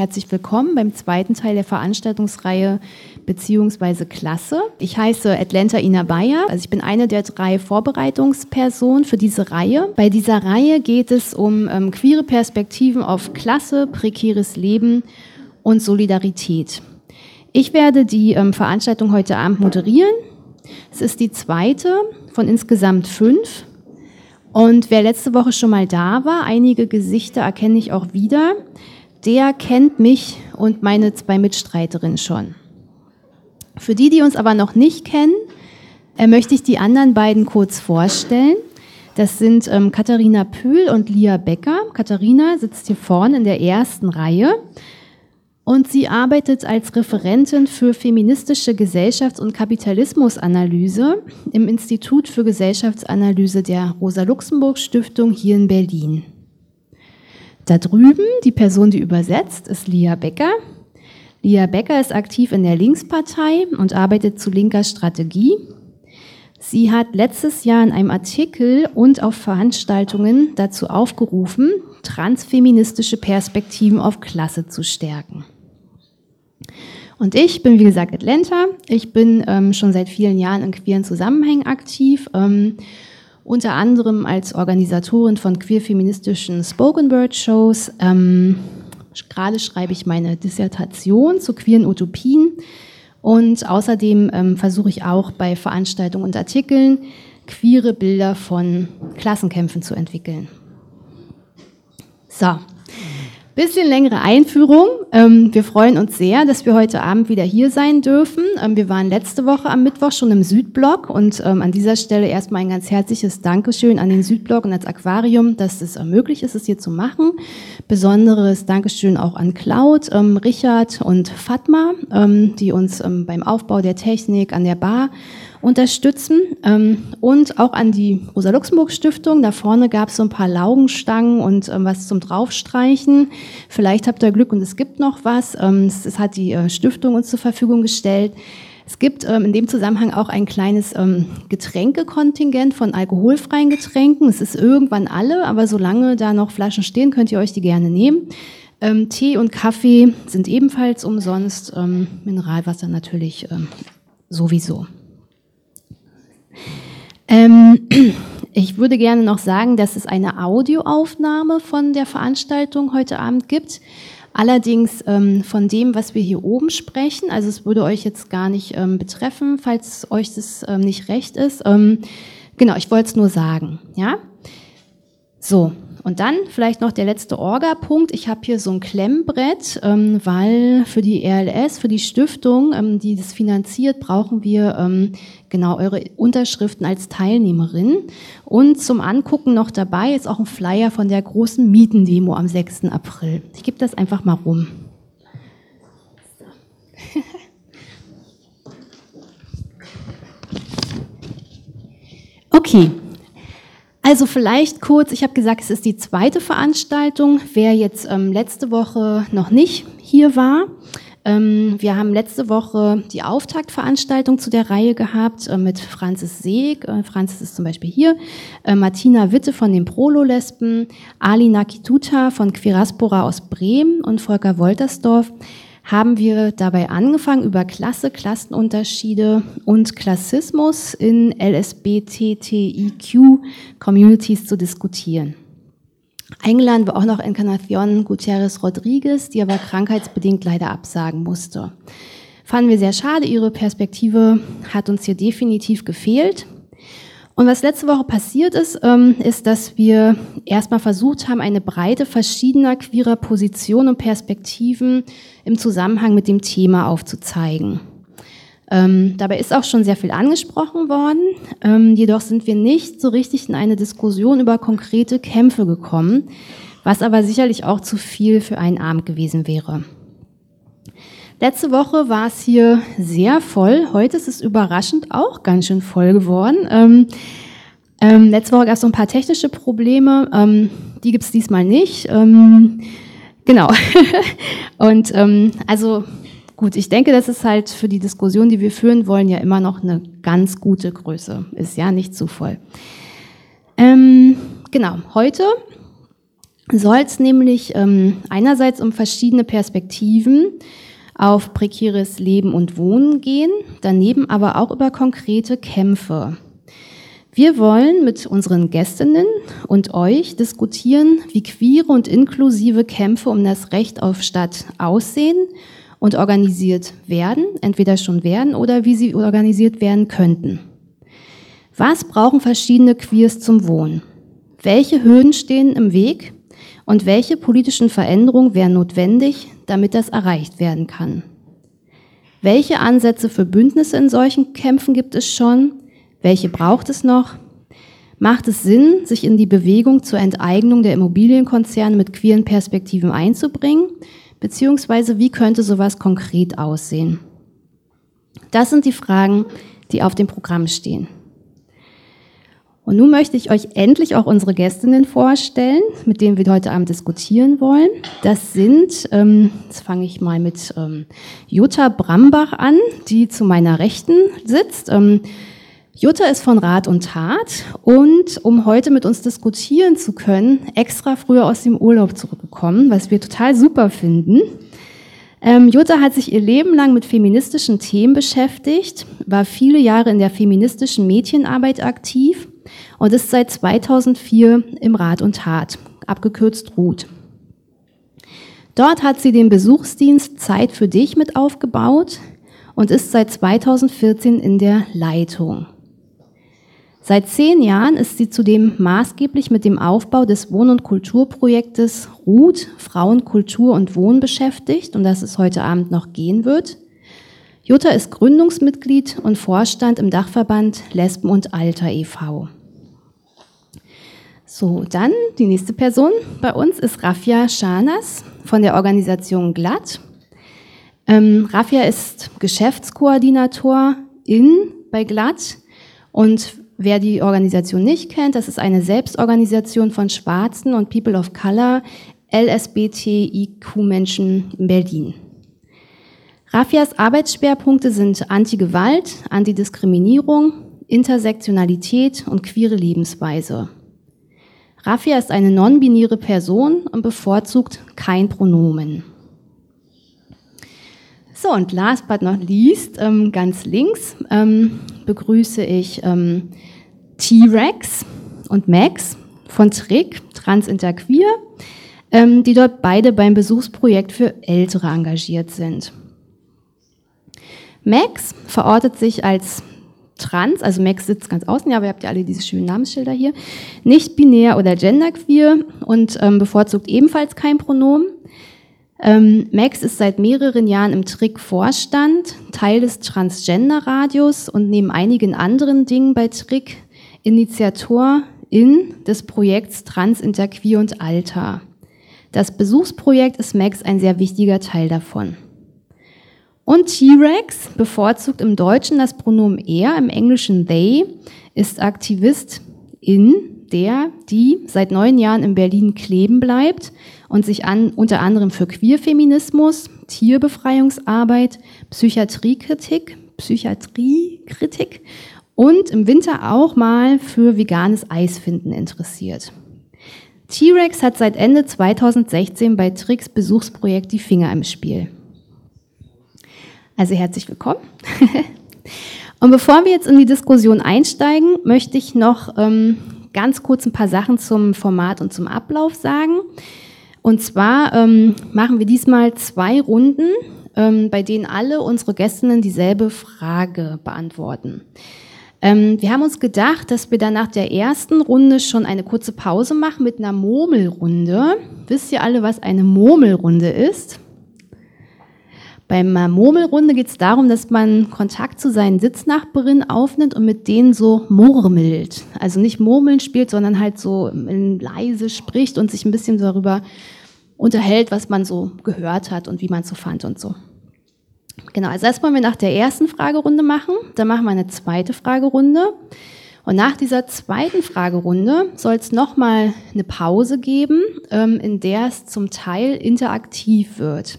herzlich willkommen beim zweiten Teil der Veranstaltungsreihe beziehungsweise Klasse. Ich heiße Atlanta Ina Bayer, also ich bin eine der drei Vorbereitungspersonen für diese Reihe. Bei dieser Reihe geht es um ähm, queere Perspektiven auf Klasse, prekäres Leben und Solidarität. Ich werde die ähm, Veranstaltung heute Abend moderieren. Es ist die zweite von insgesamt fünf. Und wer letzte Woche schon mal da war, einige Gesichter erkenne ich auch wieder, der kennt mich und meine zwei Mitstreiterinnen schon. Für die, die uns aber noch nicht kennen, äh, möchte ich die anderen beiden kurz vorstellen. Das sind ähm, Katharina Pühl und Lia Becker. Katharina sitzt hier vorne in der ersten Reihe und sie arbeitet als Referentin für feministische Gesellschafts- und Kapitalismusanalyse im Institut für Gesellschaftsanalyse der Rosa-Luxemburg-Stiftung hier in Berlin. Da drüben, die Person, die übersetzt, ist Lia Becker. Lia Becker ist aktiv in der Linkspartei und arbeitet zu linker Strategie. Sie hat letztes Jahr in einem Artikel und auf Veranstaltungen dazu aufgerufen, transfeministische Perspektiven auf Klasse zu stärken. Und ich bin, wie gesagt, Atlanta. Ich bin ähm, schon seit vielen Jahren in queeren Zusammenhängen aktiv, ähm, unter anderem als Organisatorin von queer-feministischen Spoken Word Shows. Ähm, gerade schreibe ich meine Dissertation zu queeren Utopien und außerdem ähm, versuche ich auch bei Veranstaltungen und Artikeln queere Bilder von Klassenkämpfen zu entwickeln. So, Bisschen längere Einführung. Ähm, wir freuen uns sehr, dass wir heute Abend wieder hier sein dürfen. Ähm, wir waren letzte Woche am Mittwoch schon im Südblock und ähm, an dieser Stelle erstmal ein ganz herzliches Dankeschön an den Südblock und das Aquarium, dass es möglich ist, es hier zu machen. Besonderes Dankeschön auch an Cloud, Richard und Fatma, die uns beim Aufbau der Technik an der Bar unterstützen ähm, und auch an die Rosa-Luxemburg-Stiftung. Da vorne gab es so ein paar Laugenstangen und ähm, was zum Draufstreichen. Vielleicht habt ihr Glück und es gibt noch was. Ähm, das hat die äh, Stiftung uns zur Verfügung gestellt. Es gibt ähm, in dem Zusammenhang auch ein kleines ähm, Getränkekontingent von alkoholfreien Getränken. Es ist irgendwann alle, aber solange da noch Flaschen stehen, könnt ihr euch die gerne nehmen. Ähm, Tee und Kaffee sind ebenfalls umsonst, ähm, Mineralwasser natürlich ähm, sowieso. Ähm, ich würde gerne noch sagen, dass es eine Audioaufnahme von der Veranstaltung heute Abend gibt. Allerdings ähm, von dem, was wir hier oben sprechen, also es würde euch jetzt gar nicht ähm, betreffen, falls euch das ähm, nicht recht ist. Ähm, genau, ich wollte es nur sagen. Ja, so. Und dann vielleicht noch der letzte Orga-Punkt. Ich habe hier so ein Klemmbrett, ähm, weil für die RLS, für die Stiftung, ähm, die das finanziert, brauchen wir genau eure Unterschriften als Teilnehmerin. Und zum Angucken noch dabei ist auch ein Flyer von der großen Mietendemo am 6. April. Ich gebe das einfach mal rum. Okay, also vielleicht kurz, ich habe gesagt, es ist die zweite Veranstaltung. Wer jetzt ähm, letzte Woche noch nicht hier war, wir haben letzte Woche die Auftaktveranstaltung zu der Reihe gehabt äh, mit Franzis Seeg. Äh, Franzis ist zum Beispiel hier. Äh, Martina Witte von den Prolo-Lesben, Ali Nakituta von Quiraspora aus Bremen und Volker Woltersdorf haben wir dabei angefangen, über Klasse, Klassenunterschiede und Klassismus in LSBTTIQ-Communities zu diskutieren. Eingeladen war auch noch Encarnacion Gutierrez Rodriguez, die aber krankheitsbedingt leider absagen musste. Fanden wir sehr schade, ihre Perspektive hat uns hier definitiv gefehlt. Und was letzte Woche passiert ist, ähm, ist, dass wir erstmal versucht haben, eine Breite verschiedener queerer Positionen und Perspektiven im Zusammenhang mit dem Thema aufzuzeigen. Ähm, dabei ist auch schon sehr viel angesprochen worden, ähm, jedoch sind wir nicht so richtig in eine Diskussion über konkrete Kämpfe gekommen, was aber sicherlich auch zu viel für einen Abend gewesen wäre. Letzte Woche war es hier sehr voll. Heute ist es überraschend auch ganz schön voll geworden. Ähm, ähm, letzte Woche gab es so ein paar technische Probleme. Ähm, die gibt es diesmal nicht. Ähm, genau. Und ähm, also gut, ich denke, dass es halt für die Diskussion, die wir führen wollen, ja immer noch eine ganz gute Größe ist. Ja, nicht zu voll. Ähm, genau. Heute soll es nämlich ähm, einerseits um verschiedene Perspektiven auf prekäres Leben und Wohnen gehen, daneben aber auch über konkrete Kämpfe. Wir wollen mit unseren Gästinnen und euch diskutieren, wie queere und inklusive Kämpfe um das Recht auf Stadt aussehen und organisiert werden, entweder schon werden oder wie sie organisiert werden könnten. Was brauchen verschiedene Queers zum Wohnen? Welche Hürden stehen im Weg? Und welche politischen Veränderungen wären notwendig, damit das erreicht werden kann? Welche Ansätze für Bündnisse in solchen Kämpfen gibt es schon? Welche braucht es noch? Macht es Sinn, sich in die Bewegung zur Enteignung der Immobilienkonzerne mit queeren Perspektiven einzubringen? Beziehungsweise wie könnte sowas konkret aussehen? Das sind die Fragen, die auf dem Programm stehen. Und nun möchte ich euch endlich auch unsere Gästinnen vorstellen, mit denen wir heute Abend diskutieren wollen. Das sind, ähm, jetzt fange ich mal mit ähm, Jutta Brambach an, die zu meiner Rechten sitzt. Ähm, Jutta ist von Rat und Tat und um heute mit uns diskutieren zu können, extra früher aus dem Urlaub zurückgekommen, was wir total super finden. Ähm, Jutta hat sich ihr Leben lang mit feministischen Themen beschäftigt, war viele Jahre in der feministischen Mädchenarbeit aktiv und ist seit 2004 im Rat und Tat, abgekürzt RUT. Dort hat sie den Besuchsdienst Zeit für dich mit aufgebaut und ist seit 2014 in der Leitung. Seit zehn Jahren ist sie zudem maßgeblich mit dem Aufbau des Wohn- und Kulturprojektes RUT, Frauen, Kultur und Wohnen beschäftigt und das es heute Abend noch gehen wird. Jutta ist Gründungsmitglied und Vorstand im Dachverband Lesben und Alter e.V. So, dann die nächste Person bei uns ist Rafia Schanas von der Organisation Glatt. Ähm, Rafia ist Geschäftskoordinator in bei Glatt und wer die Organisation nicht kennt, das ist eine Selbstorganisation von Schwarzen und People of Color, LSBTIQ-Menschen in Berlin. Rafias Arbeitsschwerpunkte sind Anti-Gewalt, Antidiskriminierung, Intersektionalität und queere Lebensweise. Raffia ist eine non-binäre Person und bevorzugt kein Pronomen. So, und last but not least, ähm, ganz links ähm, begrüße ich ähm, T-Rex und Max von Trick, Transinterqueer, ähm, die dort beide beim Besuchsprojekt für Ältere engagiert sind. Max verortet sich als trans, also Max sitzt ganz außen, ja, aber ihr habt ja alle diese schönen Namensschilder hier, nicht binär oder genderqueer und ähm, bevorzugt ebenfalls kein Pronomen. Ähm, Max ist seit mehreren Jahren im Trick Vorstand, Teil des Transgender-Radios und neben einigen anderen Dingen bei Trick Initiatorin des Projekts Trans, Interqueer und Alter. Das Besuchsprojekt ist Max ein sehr wichtiger Teil davon. Und T-Rex bevorzugt im Deutschen das Pronomen er, im Englischen they, ist Aktivist in der, die seit neun Jahren in Berlin kleben bleibt und sich an, unter anderem für Queerfeminismus, Tierbefreiungsarbeit, Psychiatriekritik, Psychiatriekritik und im Winter auch mal für veganes Eisfinden interessiert. T-Rex hat seit Ende 2016 bei Tricks Besuchsprojekt die Finger im Spiel. Also herzlich willkommen. Und bevor wir jetzt in die Diskussion einsteigen, möchte ich noch ähm, ganz kurz ein paar Sachen zum Format und zum Ablauf sagen. Und zwar ähm, machen wir diesmal zwei Runden, ähm, bei denen alle unsere Gästinnen dieselbe Frage beantworten. Ähm, wir haben uns gedacht, dass wir dann nach der ersten Runde schon eine kurze Pause machen mit einer Murmelrunde. Wisst ihr alle, was eine Murmelrunde ist? Beim Murmelrunde geht es darum, dass man Kontakt zu seinen Sitznachbarinnen aufnimmt und mit denen so murmelt. Also nicht murmeln spielt, sondern halt so leise spricht und sich ein bisschen darüber unterhält, was man so gehört hat und wie man es so fand und so. Genau, also das wollen wir nach der ersten Fragerunde machen. Dann machen wir eine zweite Fragerunde. Und nach dieser zweiten Fragerunde soll es nochmal eine Pause geben, ähm, in der es zum Teil interaktiv wird.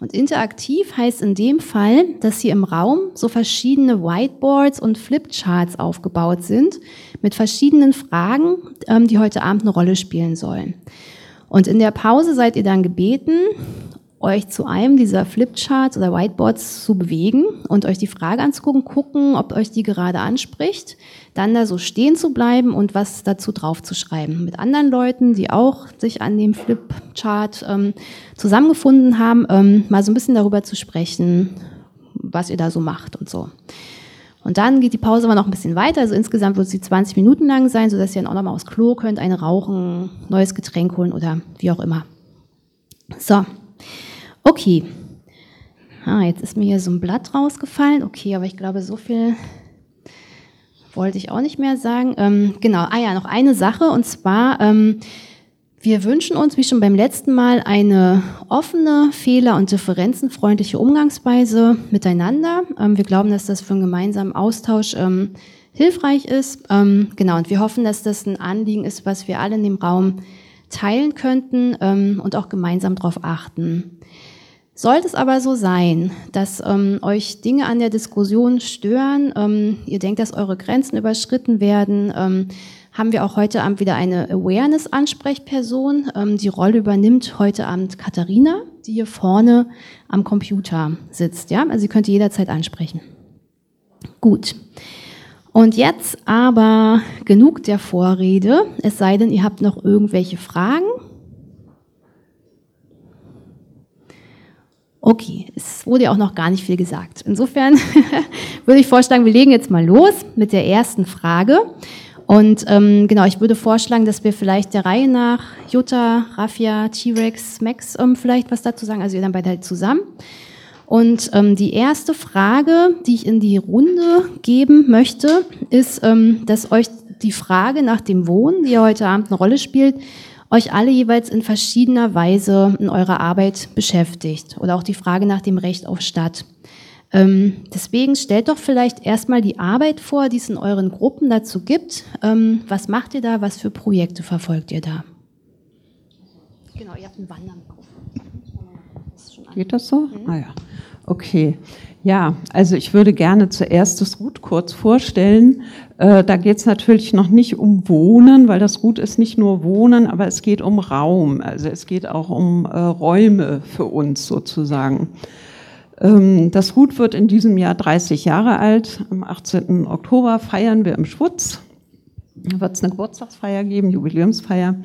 Und interaktiv heißt in dem Fall, dass hier im Raum so verschiedene Whiteboards und Flipcharts aufgebaut sind mit verschiedenen Fragen, ähm, die heute Abend eine Rolle spielen sollen. Und in der Pause seid ihr dann gebeten, euch zu einem dieser Flipcharts oder Whiteboards zu bewegen und euch die Frage anzugucken, gucken, ob euch die gerade anspricht, dann da so stehen zu bleiben und was dazu drauf zu schreiben. Mit anderen Leuten, die auch sich an dem Flipchart ähm, zusammengefunden haben, ähm, mal so ein bisschen darüber zu sprechen, was ihr da so macht und so. Und dann geht die Pause aber noch ein bisschen weiter. Also insgesamt wird sie 20 Minuten lang sein, sodass ihr dann auch nochmal aufs Klo könnt, eine rauchen, neues Getränk holen oder wie auch immer. So, Okay. Ah, jetzt ist mir hier so ein Blatt rausgefallen. Okay, aber ich glaube, so viel wollte ich auch nicht mehr sagen. Ähm, genau, ah ja, noch eine Sache und zwar, ähm, wir wünschen uns, wie schon beim letzten Mal, eine offene, fehler- und differenzenfreundliche Umgangsweise miteinander. Ähm, wir glauben, dass das für einen gemeinsamen Austausch ähm, hilfreich ist. Ähm, genau, und wir hoffen, dass das ein Anliegen ist, was wir alle in dem Raum teilen könnten ähm, und auch gemeinsam darauf achten. Sollte es aber so sein, dass ähm, euch Dinge an der Diskussion stören, ähm, ihr denkt, dass eure Grenzen überschritten werden, ähm, haben wir auch heute Abend wieder eine Awareness-Ansprechperson. Ähm, die Rolle übernimmt heute Abend Katharina, die hier vorne am Computer sitzt. Ja? Also sie könnt ihr jederzeit ansprechen. Gut. Und jetzt aber genug der Vorrede, es sei denn, ihr habt noch irgendwelche Fragen. Okay, es wurde ja auch noch gar nicht viel gesagt. Insofern würde ich vorschlagen, wir legen jetzt mal los mit der ersten Frage. Und ähm, genau, ich würde vorschlagen, dass wir vielleicht der Reihe nach Jutta, Raffia, T-Rex, Max ähm, vielleicht was dazu sagen, also ihr dann beide halt zusammen. Und ähm, die erste Frage, die ich in die Runde geben möchte, ist, ähm, dass euch die Frage nach dem Wohnen, die ja heute Abend eine Rolle spielt, euch alle jeweils in verschiedener Weise in eurer Arbeit beschäftigt oder auch die Frage nach dem Recht auf Stadt. Ähm, deswegen stellt doch vielleicht erstmal die Arbeit vor, die es in euren Gruppen dazu gibt. Ähm, was macht ihr da? Was für Projekte verfolgt ihr da? Genau, ihr habt ein Wandermikrofon. Geht das so? Mhm. Ah ja. Okay. Ja, also ich würde gerne zuerst das Gut kurz vorstellen. Äh, da geht es natürlich noch nicht um Wohnen, weil das Gut ist nicht nur Wohnen, aber es geht um Raum. Also es geht auch um äh, Räume für uns sozusagen. Ähm, das Gut wird in diesem Jahr 30 Jahre alt. Am 18. Oktober feiern wir im Schwutz wird es eine Geburtstagsfeier geben, Jubiläumsfeier.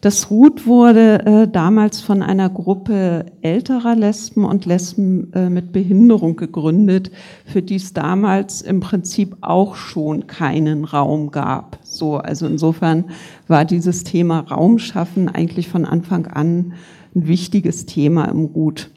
Das Ruth wurde äh, damals von einer Gruppe älterer Lesben und Lesben äh, mit Behinderung gegründet, für die es damals im Prinzip auch schon keinen Raum gab. So, also insofern war dieses Thema Raumschaffen eigentlich von Anfang an ein wichtiges Thema im Ruth.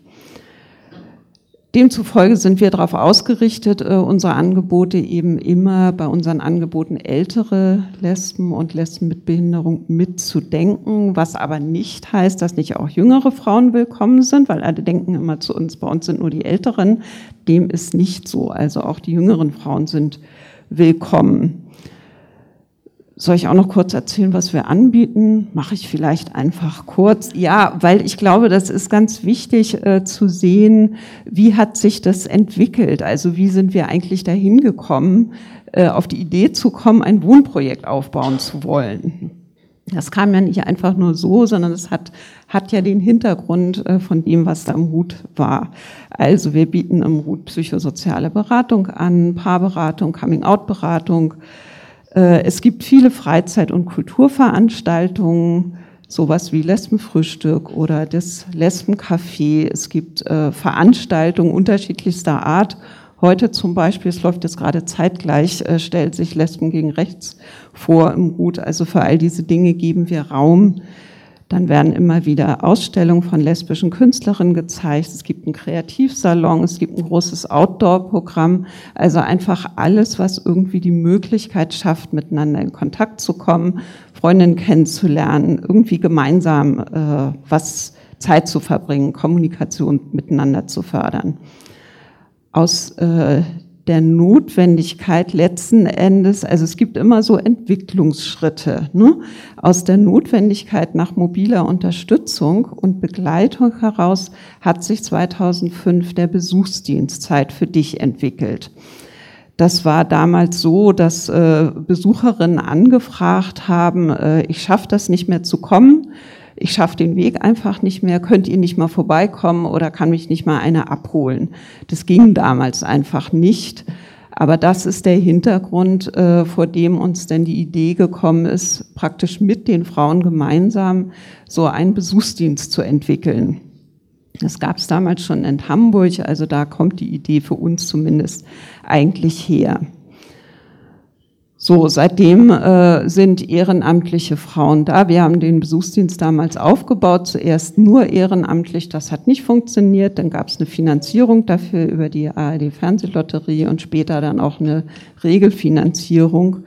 Demzufolge sind wir darauf ausgerichtet, äh, unsere Angebote eben immer bei unseren Angeboten ältere Lesben und Lesben mit Behinderung mitzudenken, was aber nicht heißt, dass nicht auch jüngere Frauen willkommen sind, weil alle denken immer zu uns, bei uns sind nur die Älteren. Dem ist nicht so. Also auch die jüngeren Frauen sind willkommen. Soll ich auch noch kurz erzählen, was wir anbieten? Mache ich vielleicht einfach kurz. Ja, weil ich glaube, das ist ganz wichtig äh, zu sehen, wie hat sich das entwickelt? Also wie sind wir eigentlich dahin gekommen, äh, auf die Idee zu kommen, ein Wohnprojekt aufbauen zu wollen? Das kam ja nicht einfach nur so, sondern es hat, hat ja den Hintergrund äh, von dem, was da im Hut war. Also wir bieten im Hut psychosoziale Beratung an, Paarberatung, Coming-out-Beratung, äh, es gibt viele Freizeit- und Kulturveranstaltungen, sowas wie Lesbenfrühstück oder das Lesbencafé. Es gibt äh, Veranstaltungen unterschiedlichster Art. Heute zum Beispiel, es läuft jetzt gerade zeitgleich, äh, stellt sich Lesben gegen Rechts vor im Gut. Also für all diese Dinge geben wir Raum. Dann werden immer wieder Ausstellungen von lesbischen Künstlerinnen gezeigt. Es gibt einen Kreativsalon, es gibt ein großes Outdoor-Programm. Also einfach alles, was irgendwie die Möglichkeit schafft, miteinander in Kontakt zu kommen, Freundinnen kennenzulernen, irgendwie gemeinsam äh, was Zeit zu verbringen, Kommunikation miteinander zu fördern. Aus äh, der Notwendigkeit letzten Endes, also es gibt immer so Entwicklungsschritte, ne? aus der Notwendigkeit nach mobiler Unterstützung und Begleitung heraus hat sich 2005 der Besuchsdienst Zeit für dich entwickelt. Das war damals so, dass äh, Besucherinnen angefragt haben, äh, ich schaffe das nicht mehr zu kommen, ich schaffe den Weg einfach nicht mehr, könnt ihr nicht mal vorbeikommen oder kann mich nicht mal einer abholen. Das ging damals einfach nicht. Aber das ist der Hintergrund, äh, vor dem uns denn die Idee gekommen ist, praktisch mit den Frauen gemeinsam so einen Besuchsdienst zu entwickeln. Das gab es damals schon in Hamburg, also da kommt die Idee für uns zumindest eigentlich her. So, seitdem äh, sind ehrenamtliche Frauen da. Wir haben den Besuchsdienst damals aufgebaut, zuerst nur ehrenamtlich, das hat nicht funktioniert. Dann gab es eine Finanzierung dafür über die ARD Fernsehlotterie und später dann auch eine Regelfinanzierung.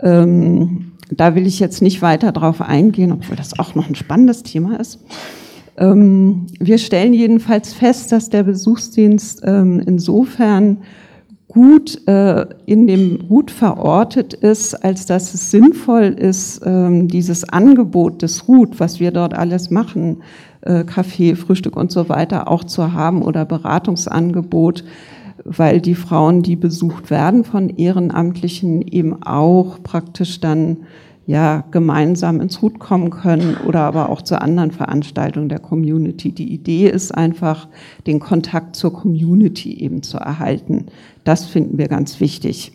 Ähm, da will ich jetzt nicht weiter drauf eingehen, obwohl das auch noch ein spannendes Thema ist. Ähm, wir stellen jedenfalls fest, dass der Besuchsdienst ähm, insofern gut äh, in dem gut verortet ist, als dass es sinnvoll ist, ähm, dieses Angebot des RUT, was wir dort alles machen, äh, Kaffee, Frühstück und so weiter, auch zu haben oder Beratungsangebot, weil die Frauen, die besucht werden von Ehrenamtlichen, eben auch praktisch dann ja gemeinsam ins Hut kommen können oder aber auch zu anderen Veranstaltungen der Community. Die Idee ist einfach, den Kontakt zur Community eben zu erhalten. Das finden wir ganz wichtig.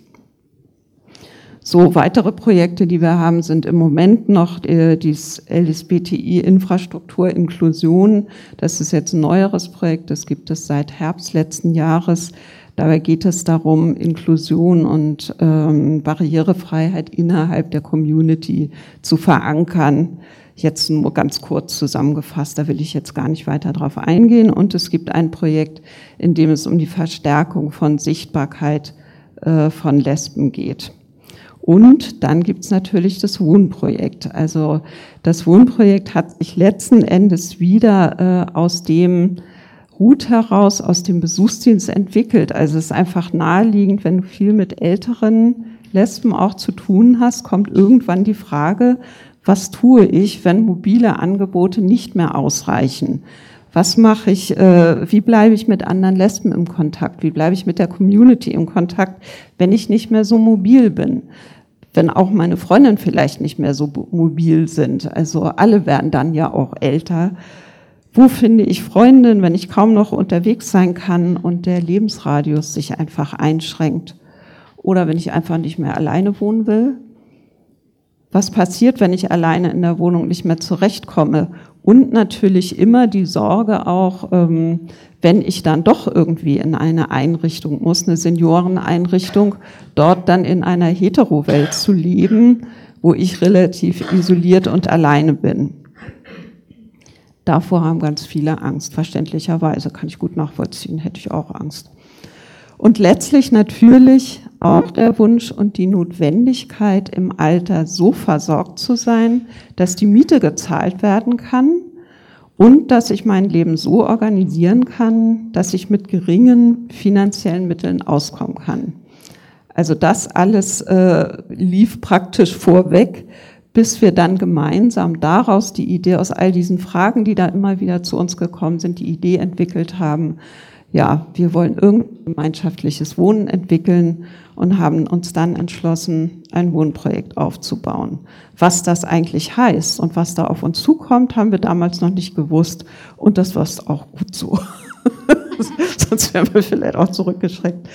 So, weitere Projekte, die wir haben, sind im Moment noch äh, dieses LSBTI Infrastruktur Inklusion. Das ist jetzt ein neueres Projekt, das gibt es seit Herbst letzten Jahres. Dabei geht es darum, Inklusion und ähm, Barrierefreiheit innerhalb der Community zu verankern. Jetzt nur ganz kurz zusammengefasst, da will ich jetzt gar nicht weiter drauf eingehen. Und es gibt ein Projekt, in dem es um die Verstärkung von Sichtbarkeit äh, von Lesben geht. Und dann gibt's natürlich das Wohnprojekt. Also das Wohnprojekt hat sich letzten Endes wieder äh, aus dem Hut heraus aus dem Besuchsdienst entwickelt. Also es ist einfach naheliegend, wenn du viel mit älteren Lesben auch zu tun hast, kommt irgendwann die Frage, was tue ich, wenn mobile Angebote nicht mehr ausreichen? Was mache ich, äh, wie bleibe ich mit anderen Lesben im Kontakt? Wie bleibe ich mit der Community im Kontakt, wenn ich nicht mehr so mobil bin? Wenn auch meine Freundinnen vielleicht nicht mehr so mobil sind. Also alle werden dann ja auch älter. Wo finde ich Freundin, wenn ich kaum noch unterwegs sein kann und der Lebensradius sich einfach einschränkt? Oder wenn ich einfach nicht mehr alleine wohnen will? Was passiert, wenn ich alleine in der Wohnung nicht mehr zurechtkomme? Und natürlich immer die Sorge auch, ähm, wenn ich dann doch irgendwie in eine Einrichtung muss, eine Senioreneinrichtung, dort dann in einer Hetero-Welt zu leben, wo ich relativ isoliert und alleine bin. Davor haben ganz viele Angst, verständlicherweise, kann ich gut nachvollziehen, hätte ich auch Angst. Und letztlich natürlich auch der Wunsch und die Notwendigkeit, im Alter so versorgt zu sein, dass die Miete gezahlt werden kann und dass ich mein Leben so organisieren kann, dass ich mit geringen finanziellen Mitteln auskommen kann. Also das alles äh, lief praktisch vorweg bis wir dann gemeinsam daraus die Idee aus all diesen Fragen, die da immer wieder zu uns gekommen sind, die Idee entwickelt haben, ja, wir wollen irgendein gemeinschaftliches Wohnen entwickeln und haben uns dann entschlossen, ein Wohnprojekt aufzubauen. Was das eigentlich heißt und was da auf uns zukommt, haben wir damals noch nicht gewusst und das war auch gut so. Sonst wären wir vielleicht auch zurückgeschreckt.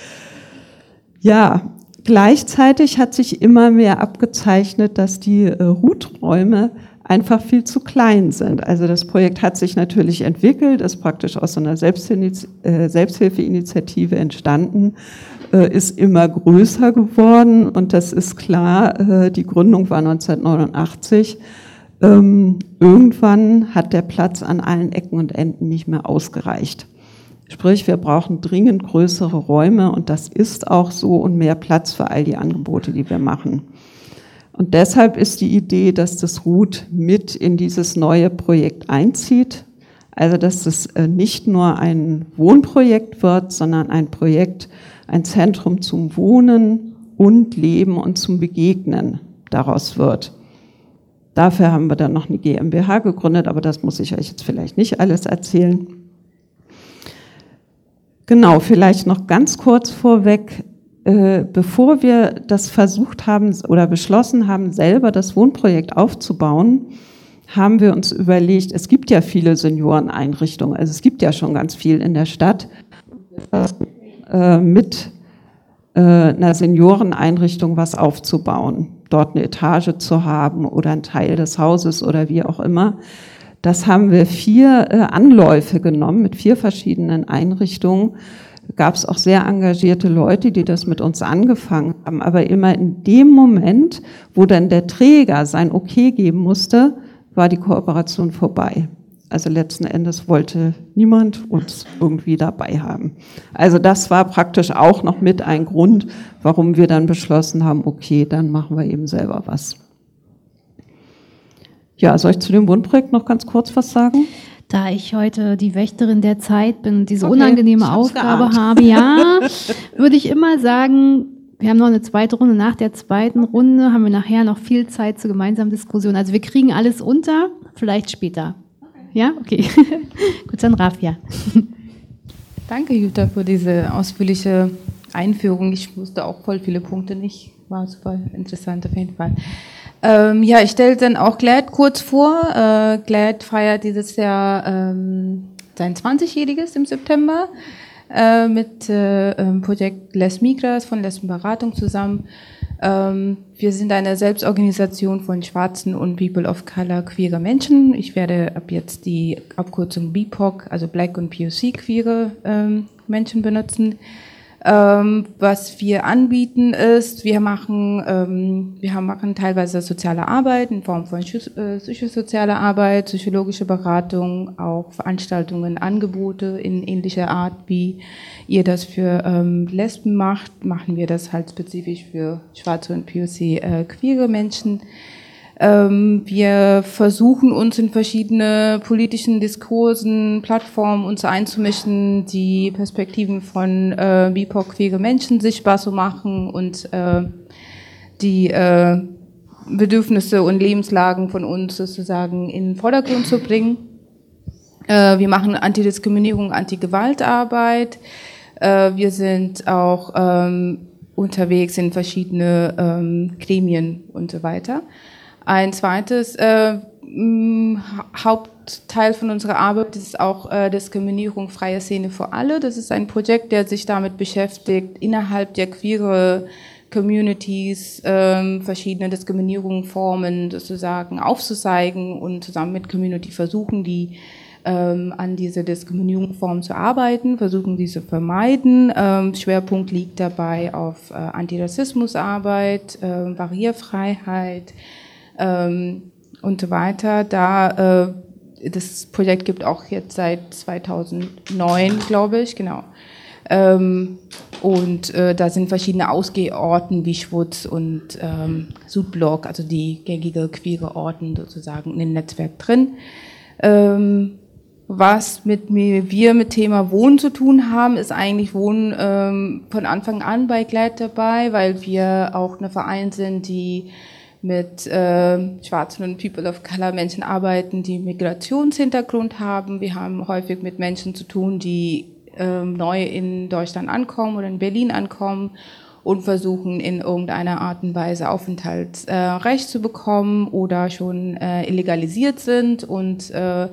Ja, Gleichzeitig hat sich immer mehr abgezeichnet, dass die äh, Huträume einfach viel zu klein sind. Also das Projekt hat sich natürlich entwickelt, ist praktisch aus einer äh, Selbsthilfeinitiative entstanden, ist immer größer geworden und das ist klar, äh, die Gründung war 1989. Ähm, irgendwann hat der Platz an allen Ecken und Enden nicht mehr ausgereicht. Sprich, wir brauchen dringend größere Räume und das ist auch so und mehr Platz für all die Angebote, die wir machen. Und deshalb ist die Idee, dass das RUT mit in dieses neue Projekt einzieht. Also, dass es äh, nicht nur ein Wohnprojekt wird, sondern ein Projekt, ein Zentrum zum Wohnen und Leben und zum Begegnen daraus wird. Dafür haben wir dann noch eine GmbH gegründet, aber das muss ich euch jetzt vielleicht nicht alles erzählen. Genau, vielleicht noch ganz kurz vorweg, äh, bevor wir das versucht haben oder beschlossen haben, selber das Wohnprojekt aufzubauen, haben wir uns überlegt, es gibt ja viele Senioreneinrichtungen, also es gibt ja schon ganz viel in der Stadt, äh, mit äh, einer Senioreneinrichtung was aufzubauen, dort eine Etage zu haben oder ein Teil des Hauses oder wie auch immer. Das haben wir vier äh, Anläufe genommen mit vier verschiedenen Einrichtungen. Gab es auch sehr engagierte Leute, die das mit uns angefangen haben. Aber immer in dem Moment, wo dann der Träger sein Okay geben musste, war die Kooperation vorbei. Also letzten Endes wollte niemand uns irgendwie dabei haben. Also das war praktisch auch noch mit ein Grund, warum wir dann beschlossen haben, okay, dann machen wir eben selber was. Ja, soll ich zu dem Wohnprojekt noch ganz kurz was sagen? Da ich heute die Wächterin der Zeit bin und diese okay, unangenehme Aufgabe geahnt. habe, ja, würde ich immer sagen, wir haben noch eine zweite Runde. Nach der zweiten Runde haben wir nachher noch viel Zeit zur gemeinsamen Diskussion. Also wir kriegen alles unter, vielleicht später. Ja, okay. Gut, dann Rafia. Danke, Jutta, für diese ausführliche Einführung. Ich wusste auch voll viele Punkte nicht. War super interessant auf jeden Fall. Ähm, ja, ich stelle dann auch Glad kurz vor. Äh, Glad feiert dieses Jahr ähm, sein 20-jähriges im September äh, mit äh, ähm, Projekt Les Migras von Lesbenberatung zusammen. Ähm, wir sind eine Selbstorganisation von schwarzen und People of Color queere Menschen. Ich werde ab jetzt die Abkürzung BIPOC, also Black und POC queere ähm, Menschen benutzen. Ähm, was wir anbieten ist, wir machen, ähm, wir machen teilweise soziale Arbeit in Form von äh, psychosoziale Arbeit, psychologische Beratung, auch Veranstaltungen, Angebote in ähnlicher Art, wie ihr das für ähm, Lesben macht, machen wir das halt spezifisch für schwarze und POC äh, queere Menschen. Ähm, wir versuchen uns in verschiedene politischen Diskursen, Plattformen uns einzumischen, die Perspektiven von äh, BIPOC-queere Menschen sichtbar zu machen und äh, die äh, Bedürfnisse und Lebenslagen von uns sozusagen in den Vordergrund zu bringen. Äh, wir machen Antidiskriminierung, Antigewaltarbeit. Äh, wir sind auch ähm, unterwegs in verschiedene ähm, Gremien und so weiter. Ein zweites äh, Hauptteil von unserer Arbeit ist auch äh, Diskriminierung freie Szene für alle. Das ist ein Projekt, der sich damit beschäftigt, innerhalb der queere Communities ähm, verschiedene Diskriminierungsformen sozusagen aufzuzeigen und zusammen mit Community versuchen, die ähm, an diese Diskriminierungsform zu arbeiten, versuchen diese zu vermeiden. Ähm, Schwerpunkt liegt dabei auf äh, Antirassismusarbeit, äh, Barrierefreiheit, ähm, und so weiter. Da äh, das Projekt gibt auch jetzt seit 2009, glaube ich, genau. Ähm, und äh, da sind verschiedene Ausgehorten wie Schwutz und ähm, Südblock, also die gängige queere Orten sozusagen in dem Netzwerk drin. Ähm, was mit mir, wir mit Thema Wohnen zu tun haben, ist eigentlich Wohnen ähm, von Anfang an bei Glad dabei, weil wir auch eine Verein sind, die mit äh, schwarzen und People of Color Menschen arbeiten, die Migrationshintergrund haben. Wir haben häufig mit Menschen zu tun, die äh, neu in Deutschland ankommen oder in Berlin ankommen und versuchen in irgendeiner Art und Weise Aufenthaltsrecht äh, zu bekommen oder schon äh, illegalisiert sind und äh,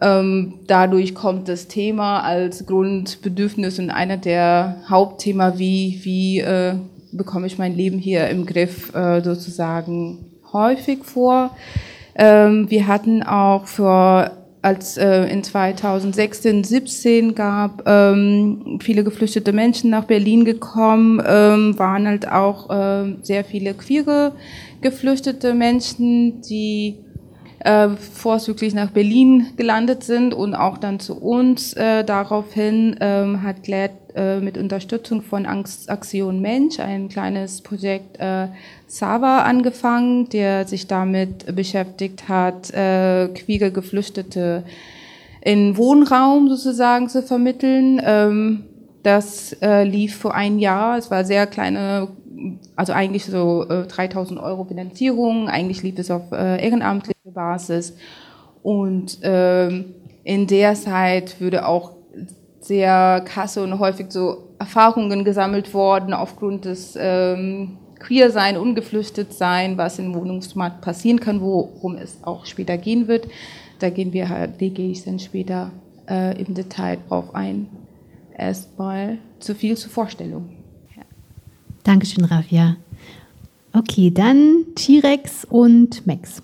ähm, dadurch kommt das Thema als Grundbedürfnis und einer der Hauptthemen, wie, wie äh, bekomme ich mein Leben hier im Griff äh, sozusagen häufig vor. Ähm, wir hatten auch für als äh, in 2016, 17 gab, ähm, viele geflüchtete Menschen nach Berlin gekommen, ähm, waren halt auch äh, sehr viele queere geflüchtete Menschen, die äh, vorzüglich nach Berlin gelandet sind und auch dann zu uns. Äh, daraufhin ähm, hat Glad äh, mit Unterstützung von Aktion Mensch ein kleines Projekt äh, Sava angefangen, der sich damit beschäftigt hat, äh, queere Geflüchtete in Wohnraum sozusagen zu vermitteln. Ähm, das äh, lief vor ein Jahr. Es war sehr kleine, also eigentlich so äh, 3000 Euro Finanzierung. Eigentlich lief es auf äh, ehrenamtliche Basis. Und ähm, in der Zeit würde auch sehr krasse und häufig so Erfahrungen gesammelt worden aufgrund des ähm, queer sein, ungeflüchtet sein, was im Wohnungsmarkt passieren kann, worum es auch später gehen wird. Da gehen wir halt, da gehe ich dann später äh, im Detail drauf ein. Erstmal zu viel zur Vorstellung. Dankeschön, Rafia. Okay, dann T-Rex und Max.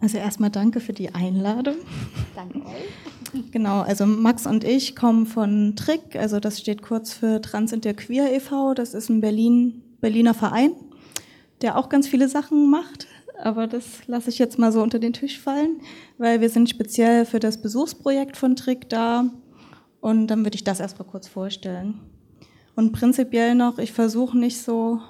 Also erstmal danke für die Einladung. Danke euch. Genau, also Max und ich kommen von Trick, also das steht kurz für Trans Queer e.V., das ist ein Berlin, Berliner Verein, der auch ganz viele Sachen macht, aber das lasse ich jetzt mal so unter den Tisch fallen, weil wir sind speziell für das Besuchsprojekt von Trick da und dann würde ich das erstmal kurz vorstellen. Und prinzipiell noch, ich versuche nicht so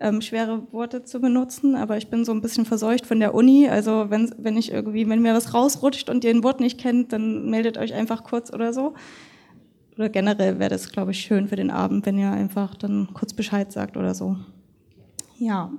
ähm, schwere Worte zu benutzen, aber ich bin so ein bisschen verseucht von der Uni. Also wenn, wenn ich irgendwie, wenn mir was rausrutscht und ihr ein Wort nicht kennt, dann meldet euch einfach kurz oder so. Oder generell wäre das, glaube ich, schön für den Abend, wenn ihr einfach dann kurz Bescheid sagt oder so. Ja.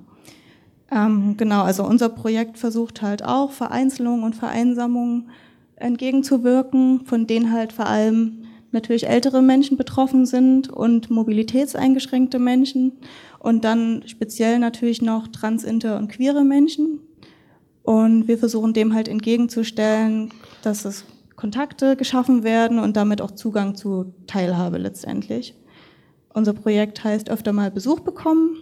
Ähm, genau, also unser Projekt versucht halt auch Vereinzelung und Vereinsamung entgegenzuwirken, von denen halt vor allem natürlich ältere Menschen betroffen sind und mobilitätseingeschränkte Menschen und dann speziell natürlich noch trans, inter und queere Menschen. Und wir versuchen dem halt entgegenzustellen, dass es Kontakte geschaffen werden und damit auch Zugang zu Teilhabe letztendlich. Unser Projekt heißt öfter mal Besuch bekommen.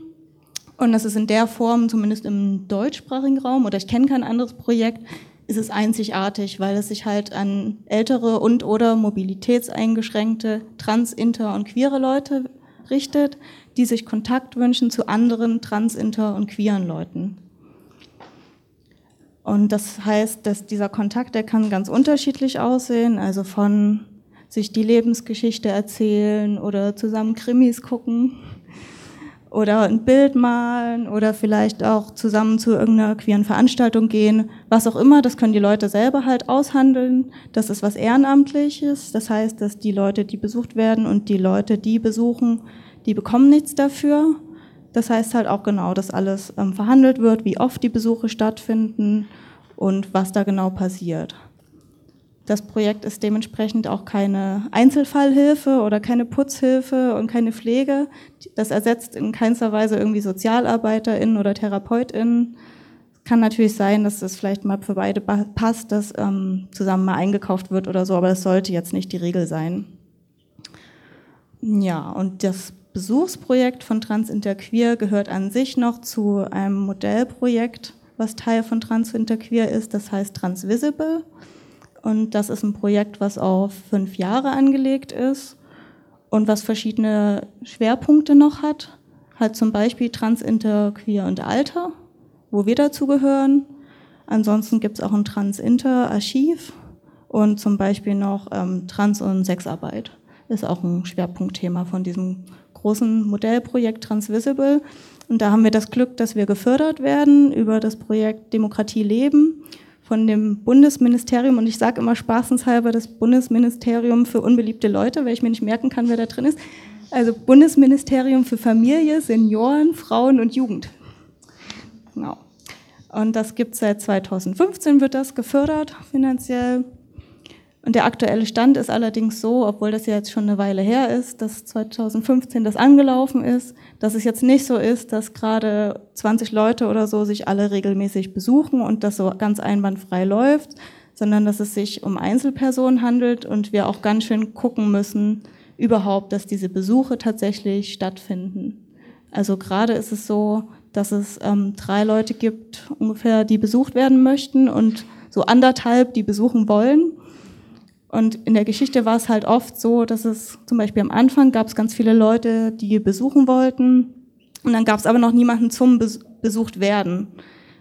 Und das ist in der Form, zumindest im deutschsprachigen Raum, oder ich kenne kein anderes Projekt, ist es einzigartig, weil es sich halt an ältere und oder mobilitätseingeschränkte trans, inter und queere Leute richtet, die sich Kontakt wünschen zu anderen trans, inter und queeren Leuten. Und das heißt, dass dieser Kontakt, der kann ganz unterschiedlich aussehen, also von sich die Lebensgeschichte erzählen oder zusammen Krimis gucken oder ein Bild malen oder vielleicht auch zusammen zu irgendeiner queeren Veranstaltung gehen, was auch immer, das können die Leute selber halt aushandeln. Das ist was Ehrenamtliches, das heißt, dass die Leute, die besucht werden und die Leute, die besuchen, die bekommen nichts dafür. Das heißt halt auch genau, dass alles ähm, verhandelt wird, wie oft die Besuche stattfinden und was da genau passiert. Das Projekt ist dementsprechend auch keine Einzelfallhilfe oder keine Putzhilfe und keine Pflege. Das ersetzt in keinster Weise irgendwie SozialarbeiterInnen oder TherapeutInnen. Kann natürlich sein, dass es vielleicht mal für beide passt, dass ähm, zusammen mal eingekauft wird oder so, aber das sollte jetzt nicht die Regel sein. Ja, und das Besuchsprojekt von Transinterqueer gehört an sich noch zu einem Modellprojekt, was Teil von Transinterqueer ist, das heißt Transvisible. Und das ist ein Projekt, was auf fünf Jahre angelegt ist und was verschiedene Schwerpunkte noch hat. Halt zum Beispiel Transinterqueer und Alter, wo wir dazugehören. Ansonsten gibt es auch ein Transinter-Archiv und zum Beispiel noch ähm, Trans- und Sexarbeit ist auch ein Schwerpunktthema von diesem großen Modellprojekt Transvisible. Und da haben wir das Glück, dass wir gefördert werden über das Projekt Demokratie leben von dem Bundesministerium. Und ich sage immer spaßenshalber das Bundesministerium für unbeliebte Leute, weil ich mir nicht merken kann, wer da drin ist. Also Bundesministerium für Familie, Senioren, Frauen und Jugend. Genau. Und das gibt seit 2015, wird das gefördert finanziell. Und der aktuelle Stand ist allerdings so, obwohl das ja jetzt schon eine Weile her ist, dass 2015 das angelaufen ist, dass es jetzt nicht so ist, dass gerade 20 Leute oder so sich alle regelmäßig besuchen und das so ganz einwandfrei läuft, sondern dass es sich um Einzelpersonen handelt und wir auch ganz schön gucken müssen, überhaupt, dass diese Besuche tatsächlich stattfinden. Also gerade ist es so, dass es ähm, drei Leute gibt, ungefähr, die besucht werden möchten und so anderthalb, die besuchen wollen. Und in der Geschichte war es halt oft so, dass es zum Beispiel am Anfang gab es ganz viele Leute, die besuchen wollten. Und dann gab es aber noch niemanden zum besucht werden.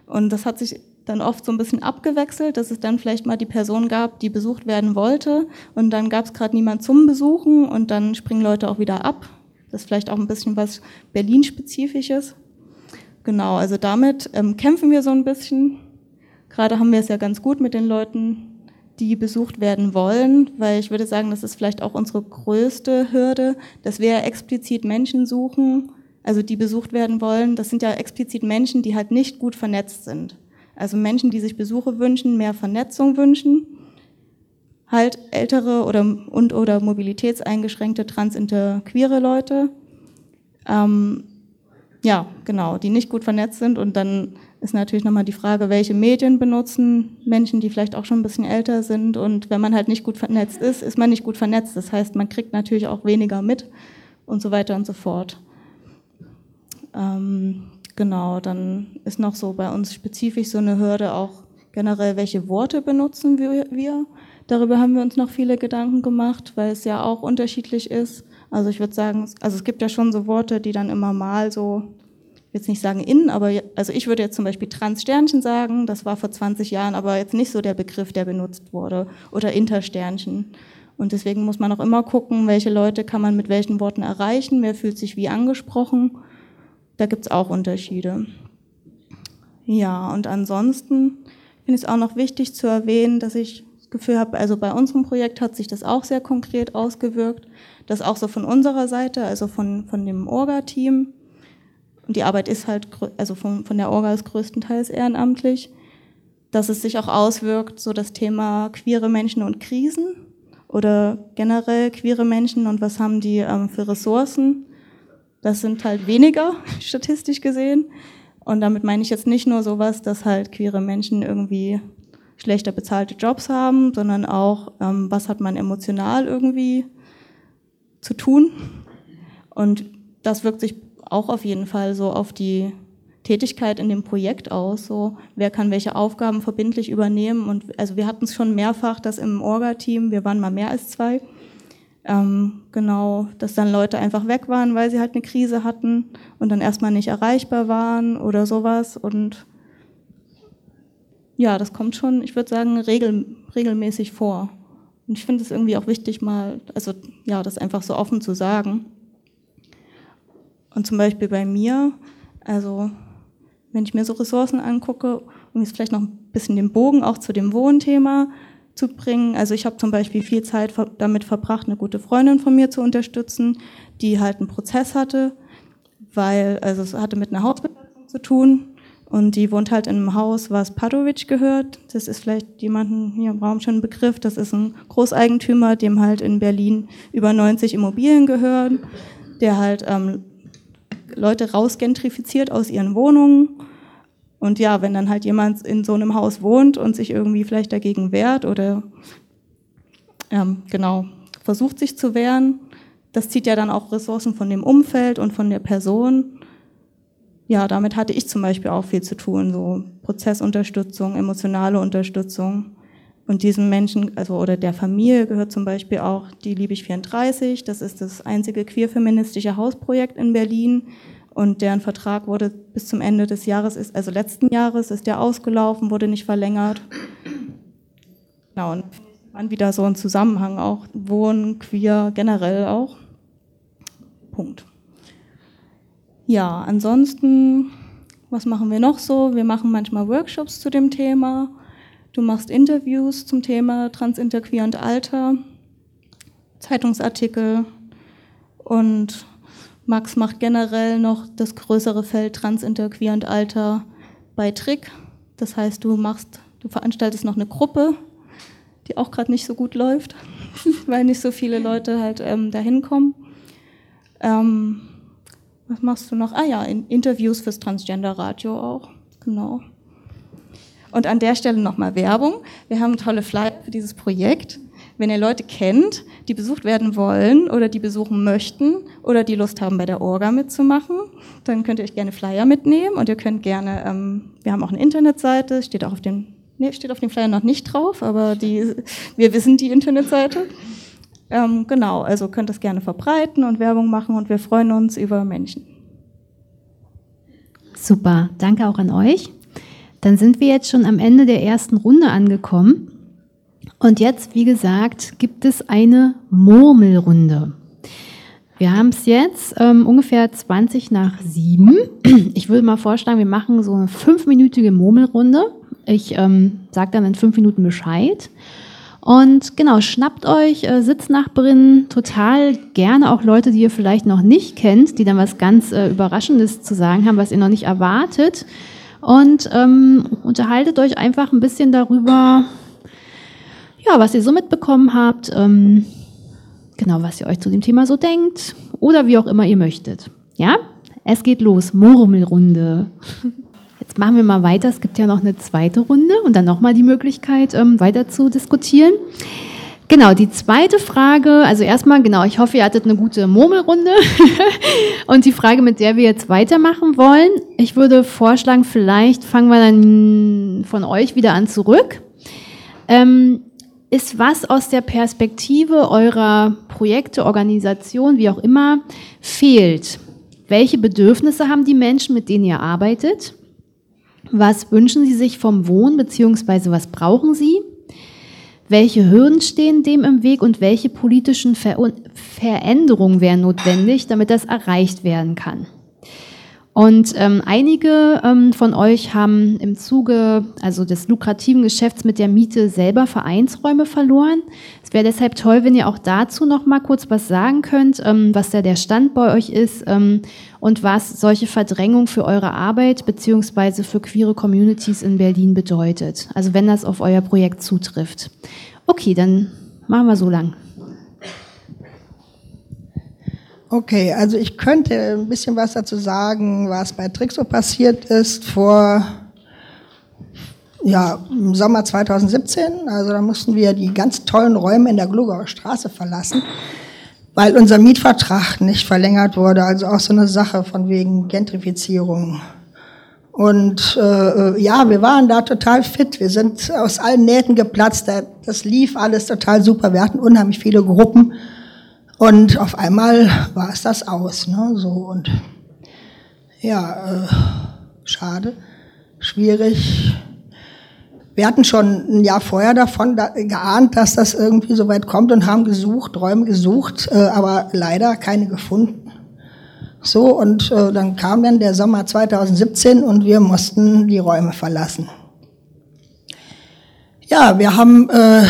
Und das hat sich dann oft so ein bisschen abgewechselt, dass es dann vielleicht mal die Person gab, die besucht werden wollte. Und dann gab es gerade niemand zum Besuchen und dann springen Leute auch wieder ab. Das ist vielleicht auch ein bisschen was Berlin-spezifisches. Genau, also damit ähm, kämpfen wir so ein bisschen. Gerade haben wir es ja ganz gut mit den Leuten, die besucht werden wollen, weil ich würde sagen, das ist vielleicht auch unsere größte Hürde, dass wir explizit Menschen suchen, also die besucht werden wollen. Das sind ja explizit Menschen, die halt nicht gut vernetzt sind. Also Menschen, die sich Besuche wünschen, mehr Vernetzung wünschen, halt ältere oder und oder mobilitätseingeschränkte transinterqueere Leute. Ähm, ja, genau, die nicht gut vernetzt sind. Und dann ist natürlich nochmal die Frage, welche Medien benutzen Menschen, die vielleicht auch schon ein bisschen älter sind. Und wenn man halt nicht gut vernetzt ist, ist man nicht gut vernetzt. Das heißt, man kriegt natürlich auch weniger mit und so weiter und so fort. Ähm, genau, dann ist noch so bei uns spezifisch so eine Hürde auch generell, welche Worte benutzen wir. Darüber haben wir uns noch viele Gedanken gemacht, weil es ja auch unterschiedlich ist. Also ich würde sagen, also es gibt ja schon so Worte, die dann immer mal so, jetzt nicht sagen innen, aber also ich würde jetzt zum Beispiel Transsternchen sagen, das war vor 20 Jahren aber jetzt nicht so der Begriff, der benutzt wurde, oder Intersternchen. Und deswegen muss man auch immer gucken, welche Leute kann man mit welchen Worten erreichen, wer fühlt sich wie angesprochen. Da gibt es auch Unterschiede. Ja, und ansonsten finde ich es auch noch wichtig zu erwähnen, dass ich das Gefühl habe, also bei unserem Projekt hat sich das auch sehr konkret ausgewirkt. Das auch so von unserer Seite, also von, von dem Orga-Team. Und die Arbeit ist halt, also von, von der Orga ist größtenteils ehrenamtlich, dass es sich auch auswirkt, so das Thema queere Menschen und Krisen oder generell queere Menschen und was haben die ähm, für Ressourcen. Das sind halt weniger, statistisch gesehen. Und damit meine ich jetzt nicht nur sowas, dass halt queere Menschen irgendwie schlechter bezahlte Jobs haben, sondern auch, ähm, was hat man emotional irgendwie zu tun. Und das wirkt sich auch auf jeden Fall so auf die Tätigkeit in dem Projekt aus. So, wer kann welche Aufgaben verbindlich übernehmen? Und also wir hatten es schon mehrfach, dass im Orga-Team, wir waren mal mehr als zwei, ähm, genau, dass dann Leute einfach weg waren, weil sie halt eine Krise hatten und dann erstmal nicht erreichbar waren oder sowas. Und ja, das kommt schon, ich würde sagen, regel, regelmäßig vor. Und ich finde es irgendwie auch wichtig, mal, also ja, das einfach so offen zu sagen. Und zum Beispiel bei mir, also wenn ich mir so Ressourcen angucke, um jetzt vielleicht noch ein bisschen den Bogen auch zu dem Wohnthema zu bringen. Also ich habe zum Beispiel viel Zeit damit verbracht, eine gute Freundin von mir zu unterstützen, die halt einen Prozess hatte, weil, also es hatte mit einer Hausbesetzung zu tun und die wohnt halt in einem Haus, was Padovic gehört. Das ist vielleicht jemanden hier im Raum schon ein Begriff. Das ist ein Großeigentümer, dem halt in Berlin über 90 Immobilien gehören, der halt ähm, Leute rausgentrifiziert aus ihren Wohnungen. Und ja, wenn dann halt jemand in so einem Haus wohnt und sich irgendwie vielleicht dagegen wehrt oder ähm, genau versucht sich zu wehren, das zieht ja dann auch Ressourcen von dem Umfeld und von der Person ja, damit hatte ich zum Beispiel auch viel zu tun, so Prozessunterstützung, emotionale Unterstützung. Und diesem Menschen, also oder der Familie gehört zum Beispiel auch die Liebig 34. Das ist das einzige queer-feministische Hausprojekt in Berlin. Und deren Vertrag wurde bis zum Ende des Jahres, ist, also letzten Jahres, ist der ausgelaufen, wurde nicht verlängert. Genau, und dann wieder so ein Zusammenhang auch, Wohnen, queer, generell auch. Punkt. Ja, ansonsten, was machen wir noch so? Wir machen manchmal Workshops zu dem Thema. Du machst Interviews zum Thema Transinterqueer und Alter, Zeitungsartikel und Max macht generell noch das größere Feld Transinterqueer und Alter bei Trick. Das heißt, du machst, du veranstaltest noch eine Gruppe, die auch gerade nicht so gut läuft, weil nicht so viele Leute halt ähm, dahin kommen. Ähm, was machst du noch? Ah ja, in Interviews fürs Transgender Radio auch. Genau. Und an der Stelle nochmal Werbung. Wir haben tolle Flyer für dieses Projekt. Wenn ihr Leute kennt, die besucht werden wollen oder die besuchen möchten oder die Lust haben, bei der Orga mitzumachen, dann könnt ihr euch gerne Flyer mitnehmen und ihr könnt gerne, ähm, wir haben auch eine Internetseite, steht auch auf dem, nee, steht auf dem Flyer noch nicht drauf, aber die, wir wissen die Internetseite. Ähm, genau, also könnt das gerne verbreiten und Werbung machen und wir freuen uns über Menschen. Super, danke auch an euch. Dann sind wir jetzt schon am Ende der ersten Runde angekommen. Und jetzt, wie gesagt, gibt es eine Murmelrunde. Wir haben es jetzt ähm, ungefähr 20 nach 7. Ich würde mal vorschlagen, wir machen so eine fünfminütige Murmelrunde. Ich ähm, sage dann in fünf Minuten Bescheid. Und genau, schnappt euch äh, Sitznachbarinnen total gerne auch Leute, die ihr vielleicht noch nicht kennt, die dann was ganz äh, Überraschendes zu sagen haben, was ihr noch nicht erwartet. Und ähm, unterhaltet euch einfach ein bisschen darüber, ja, was ihr so mitbekommen habt, ähm, genau, was ihr euch zu dem Thema so denkt oder wie auch immer ihr möchtet. Ja? Es geht los, Murmelrunde. Jetzt machen wir mal weiter. Es gibt ja noch eine zweite Runde und dann nochmal die Möglichkeit, ähm, weiter zu diskutieren. Genau, die zweite Frage, also erstmal, genau, ich hoffe, ihr hattet eine gute Murmelrunde. und die Frage, mit der wir jetzt weitermachen wollen, ich würde vorschlagen, vielleicht fangen wir dann von euch wieder an zurück. Ähm, ist was aus der Perspektive eurer Projekte, Organisation, wie auch immer, fehlt? Welche Bedürfnisse haben die Menschen, mit denen ihr arbeitet? Was wünschen sie sich vom Wohnen, beziehungsweise was brauchen sie? Welche Hürden stehen dem im Weg und welche politischen Ver Veränderungen wären notwendig, damit das erreicht werden kann? Und ähm, einige ähm, von euch haben im Zuge also des lukrativen Geschäfts mit der Miete selber Vereinsräume verloren. Es wäre deshalb toll, wenn ihr auch dazu noch mal kurz was sagen könnt, ähm, was da der Stand bei euch ist ähm, und was solche Verdrängung für eure Arbeit beziehungsweise für queere Communities in Berlin bedeutet. Also wenn das auf euer Projekt zutrifft. Okay, dann machen wir so lang. Okay, also ich könnte ein bisschen was dazu sagen, was bei Trixo passiert ist vor ja, im Sommer 2017. Also da mussten wir die ganz tollen Räume in der Glogauer Straße verlassen, weil unser Mietvertrag nicht verlängert wurde. Also auch so eine Sache von wegen Gentrifizierung. Und äh, ja, wir waren da total fit. Wir sind aus allen Nähten geplatzt. Das lief alles total super. Wir hatten unheimlich viele Gruppen. Und auf einmal war es das aus. Ne? So und ja, äh, schade, schwierig. Wir hatten schon ein Jahr vorher davon da, geahnt, dass das irgendwie so weit kommt und haben gesucht, Räume gesucht, äh, aber leider keine gefunden. So, und äh, dann kam dann der Sommer 2017 und wir mussten die Räume verlassen. Ja, wir haben äh,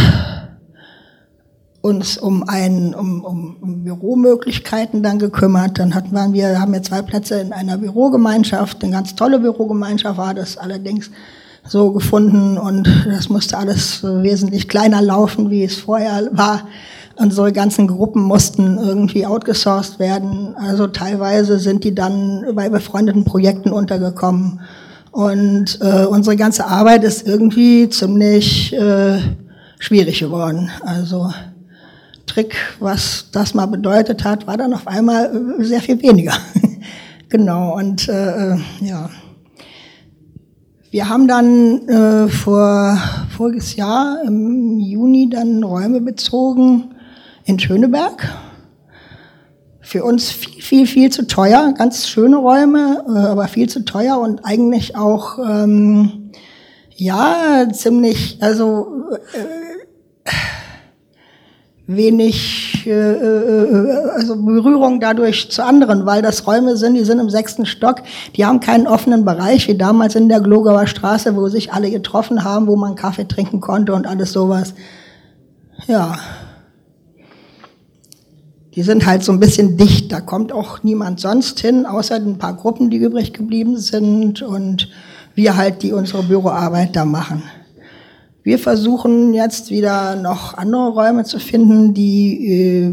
uns um, ein, um, um, um Büromöglichkeiten dann gekümmert. Dann hatten wir, wir haben ja zwei Plätze in einer Bürogemeinschaft, eine ganz tolle Bürogemeinschaft war das allerdings so gefunden und das musste alles wesentlich kleiner laufen, wie es vorher war. Unsere ganzen Gruppen mussten irgendwie outgesourced werden. Also teilweise sind die dann bei befreundeten Projekten untergekommen. Und äh, unsere ganze Arbeit ist irgendwie ziemlich äh, schwierig geworden. Also Trick, was das mal bedeutet hat, war dann auf einmal äh, sehr viel weniger. genau, und äh, äh, ja. Wir haben dann äh, vor voriges Jahr im Juni dann Räume bezogen in Schöneberg. Für uns viel, viel, viel zu teuer. Ganz schöne Räume, äh, aber viel zu teuer und eigentlich auch, ähm, ja, ziemlich, also, äh, wenig äh, äh, also Berührung dadurch zu anderen, weil das Räume sind, die sind im sechsten Stock, die haben keinen offenen Bereich wie damals in der Glogauer Straße, wo sich alle getroffen haben, wo man Kaffee trinken konnte und alles sowas. Ja. Die sind halt so ein bisschen dicht, da kommt auch niemand sonst hin, außer ein paar Gruppen, die übrig geblieben sind und wir halt, die unsere Büroarbeit da machen. Wir versuchen jetzt wieder noch andere Räume zu finden, die äh,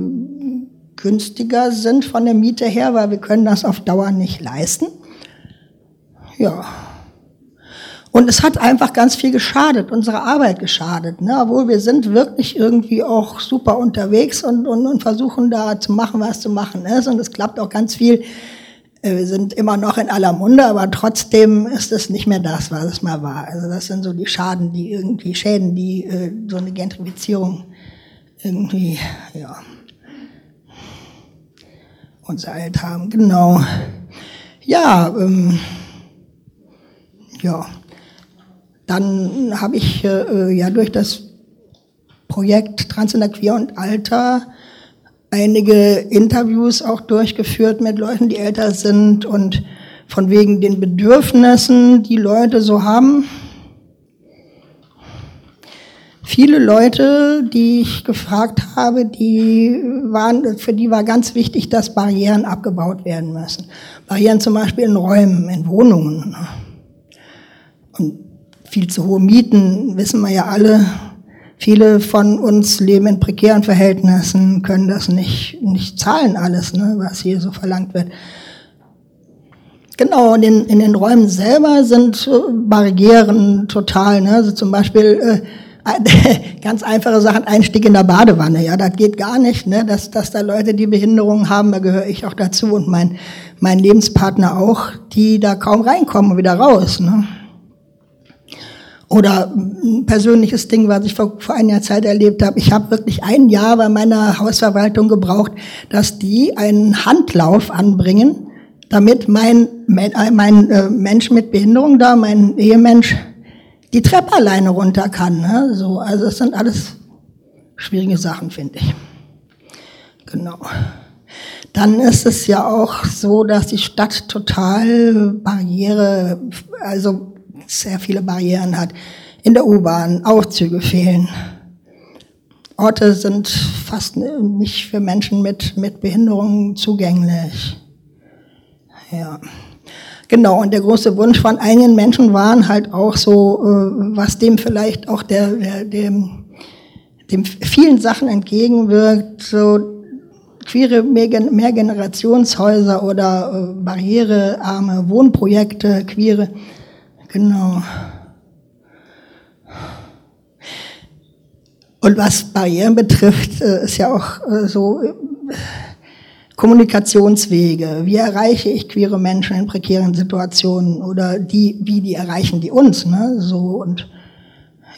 günstiger sind von der Miete her, weil wir können das auf Dauer nicht leisten. Ja. Und es hat einfach ganz viel geschadet, unsere Arbeit geschadet. Ne? Obwohl wir sind wirklich irgendwie auch super unterwegs und, und, und versuchen da zu machen, was zu machen ist. Und es klappt auch ganz viel wir sind immer noch in aller Munde, aber trotzdem ist es nicht mehr das, was es mal war. Also das sind so die Schaden, die irgendwie Schäden, die äh, so eine Gentrifizierung irgendwie, ja, uns ereilt haben. Genau. Ja, ähm, ja. Dann habe ich äh, ja durch das Projekt Transgender Queer und Alter einige Interviews auch durchgeführt mit Leuten, die älter sind und von wegen den Bedürfnissen, die Leute so haben. Viele Leute, die ich gefragt habe, die waren, für die war ganz wichtig, dass Barrieren abgebaut werden müssen. Barrieren zum Beispiel in Räumen, in Wohnungen. Und viel zu hohe Mieten, wissen wir ja alle, Viele von uns leben in prekären Verhältnissen, können das nicht, nicht zahlen alles, ne, was hier so verlangt wird. Genau, in den, in den Räumen selber sind Barrieren total. Ne? Also zum Beispiel äh, ganz einfache Sachen, Einstieg in der Badewanne. Ja, das geht gar nicht. Ne? Dass, dass da Leute, die Behinderungen haben, da gehöre ich auch dazu und mein, mein Lebenspartner auch, die da kaum reinkommen und wieder raus. Ne? Oder ein persönliches Ding, was ich vor, vor einer Zeit erlebt habe. Ich habe wirklich ein Jahr bei meiner Hausverwaltung gebraucht, dass die einen Handlauf anbringen, damit mein, äh, mein äh, Mensch mit Behinderung da, mein Ehemensch, die Treppe alleine runter kann. Ne? So, also es sind alles schwierige Sachen, finde ich. Genau. Dann ist es ja auch so, dass die Stadt total Barriere, also sehr viele Barrieren hat. In der U-Bahn, Aufzüge fehlen. Orte sind fast nicht für Menschen mit, mit Behinderungen zugänglich. Ja. Genau, und der große Wunsch von einigen Menschen waren halt auch so, äh, was dem vielleicht auch der, der dem, dem vielen Sachen entgegenwirkt, so queere Mehrgenerationshäuser oder äh, barrierearme Wohnprojekte, queere, genau. Und was Barrieren betrifft, äh, ist ja auch so, Kommunikationswege. Wie erreiche ich queere Menschen in prekären Situationen oder die, wie die erreichen die uns, ne? So und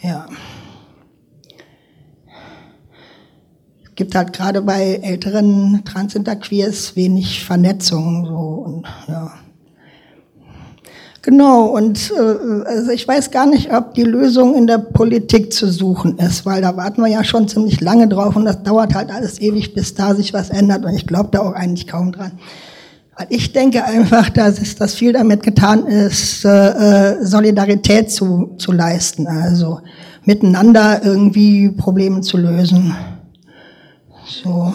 ja. Es gibt halt gerade bei älteren Transinterqueers wenig Vernetzung so und ja. Genau, und äh, also ich weiß gar nicht, ob die Lösung in der Politik zu suchen ist, weil da warten wir ja schon ziemlich lange drauf und das dauert halt alles ewig, bis da sich was ändert und ich glaube da auch eigentlich kaum dran. Weil ich denke einfach, dass, es, dass viel damit getan ist, äh, äh Solidarität zu, zu leisten, also miteinander irgendwie Probleme zu lösen. So.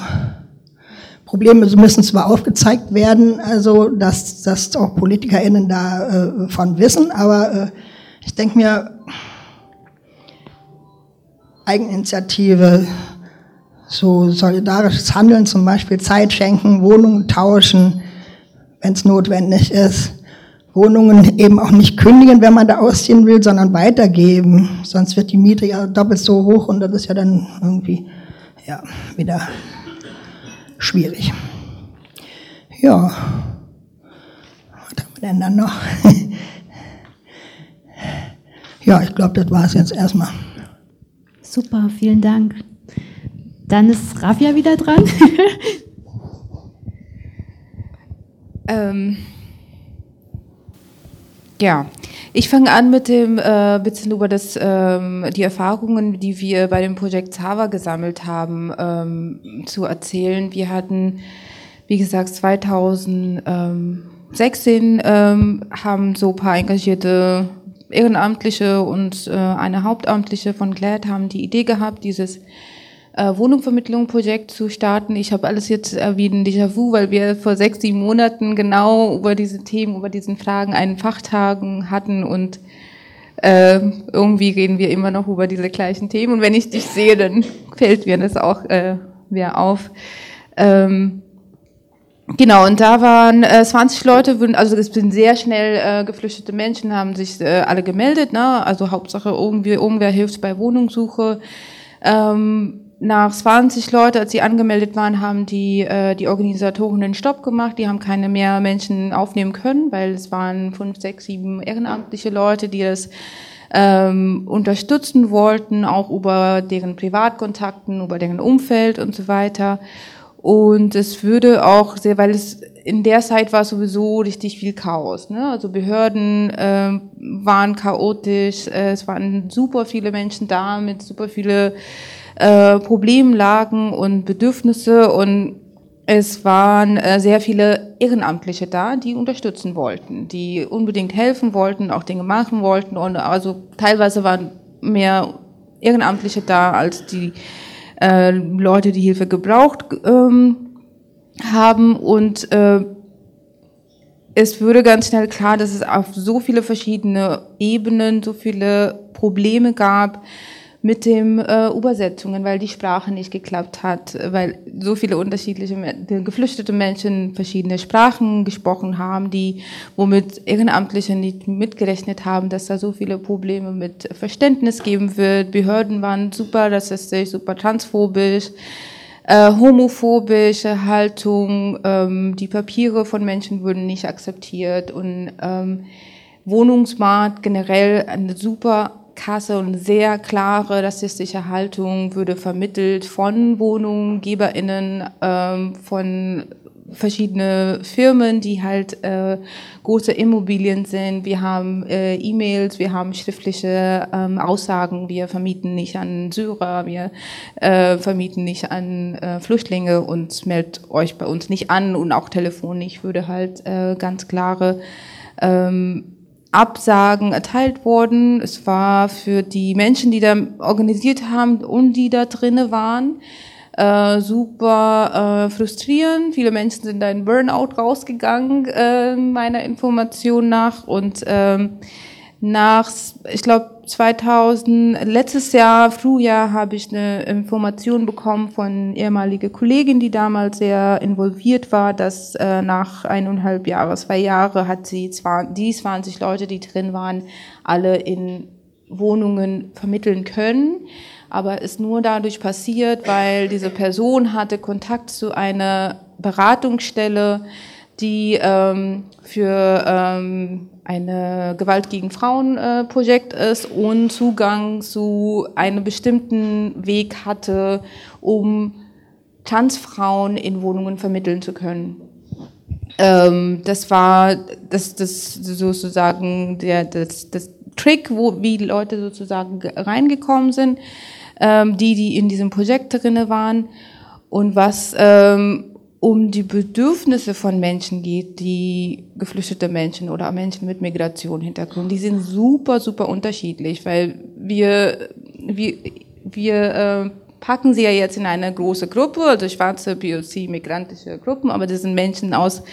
Probleme müssen zwar aufgezeigt werden, also dass, dass auch PolitikerInnen da äh, wissen, aber äh, ich denke mir, Eigeninitiative, so solidarisches Handeln, zum Beispiel Zeit schenken, Wohnungen tauschen, wenn es notwendig ist. Wohnungen eben auch nicht kündigen, wenn man da ausziehen will, sondern weitergeben. Sonst wird die Miete ja doppelt so hoch und das ist ja dann irgendwie ja, wieder schwierig. Ja, was haben wir denn dann noch? ja, ich glaube, das war es jetzt erstmal. Super, vielen Dank. Dann ist Rafia wieder dran. ähm, ja, ich fange an mit dem äh, bisschen über das, ähm, die Erfahrungen, die wir bei dem Projekt Zava gesammelt haben, ähm, zu erzählen. Wir hatten, wie gesagt, 2016 ähm, haben so ein paar engagierte Ehrenamtliche und äh, eine Hauptamtliche von GLAD haben die Idee gehabt, dieses äh, Wohnungsvermittlung-Projekt zu starten. Ich habe alles jetzt äh, wie ein Déjà-vu, weil wir vor sechs, sieben Monaten genau über diese Themen, über diesen Fragen einen Fachtagen hatten und äh, irgendwie reden wir immer noch über diese gleichen Themen. Und wenn ich dich sehe, dann fällt mir das auch äh, wieder auf. Ähm, Genau, und da waren äh, 20 Leute, also es sind sehr schnell äh, geflüchtete Menschen, haben sich äh, alle gemeldet, ne? also Hauptsache irgendwie irgendwer hilft bei Wohnungssuche. Ähm, nach 20 Leute, als sie angemeldet waren, haben die, äh, die Organisatoren den Stopp gemacht. Die haben keine mehr Menschen aufnehmen können, weil es waren fünf, sechs, sieben ehrenamtliche Leute, die das ähm, unterstützen wollten, auch über deren Privatkontakten, über deren Umfeld und so weiter. Und es würde auch sehr, weil es in der Zeit war sowieso richtig viel Chaos. Ne? Also Behörden äh, waren chaotisch, äh, es waren super viele Menschen da mit super viele äh, Problemlagen und Bedürfnisse und es waren äh, sehr viele Ehrenamtliche da, die unterstützen wollten, die unbedingt helfen wollten, auch Dinge machen wollten und also teilweise waren mehr Ehrenamtliche da als die äh, Leute, die Hilfe gebraucht ähm, haben und äh, es würde ganz schnell klar, dass es auf so viele verschiedene Ebenen so viele Probleme gab, mit dem äh, Übersetzungen, weil die Sprache nicht geklappt hat, weil so viele unterschiedliche geflüchtete Menschen verschiedene Sprachen gesprochen haben, die womit Ehrenamtliche nicht mitgerechnet haben, dass da so viele Probleme mit Verständnis geben wird. Behörden waren super rassistisch, super transphobisch. Äh, homophobische Haltung, ähm, die Papiere von Menschen wurden nicht akzeptiert und ähm, Wohnungsmarkt generell eine super Kasse und sehr klare rassistische Haltung würde vermittelt von WohnungsgeberInnen, ähm, von verschiedene Firmen, die halt äh, große Immobilien sind. Wir haben äh, E-Mails, wir haben schriftliche ähm, Aussagen. Wir vermieten nicht an Syrer, wir äh, vermieten nicht an äh, Flüchtlinge und meldet euch bei uns nicht an und auch telefonisch würde halt äh, ganz klare ähm, Absagen erteilt worden. Es war für die Menschen, die da organisiert haben und die da drinnen waren, äh, super äh, frustrierend. Viele Menschen sind da in Burnout rausgegangen, äh, meiner Information nach. Und ähm, nach, ich glaube, 2000, letztes Jahr, Frühjahr, habe ich eine Information bekommen von ehemaliger Kollegin, die damals sehr involviert war, dass äh, nach eineinhalb Jahre, zwei Jahre hat sie zwar die 20 Leute, die drin waren, alle in Wohnungen vermitteln können. Aber ist nur dadurch passiert, weil diese Person hatte Kontakt zu einer Beratungsstelle, die ähm, für ähm, eine Gewalt gegen Frauen äh, Projekt ist und Zugang zu einem bestimmten Weg hatte, um Transfrauen in Wohnungen vermitteln zu können. Ähm, das war das, das sozusagen der das, das Trick, wo wie die Leute sozusagen reingekommen sind, ähm, die die in diesem Projekt drinne waren und was ähm, um die Bedürfnisse von Menschen geht, die geflüchtete Menschen oder Menschen mit Migrationshintergrund, die sind super, super unterschiedlich, weil wir, wir, wir äh, packen sie ja jetzt in eine große Gruppe, also schwarze POC, migrantische Gruppen, aber das sind Menschen aus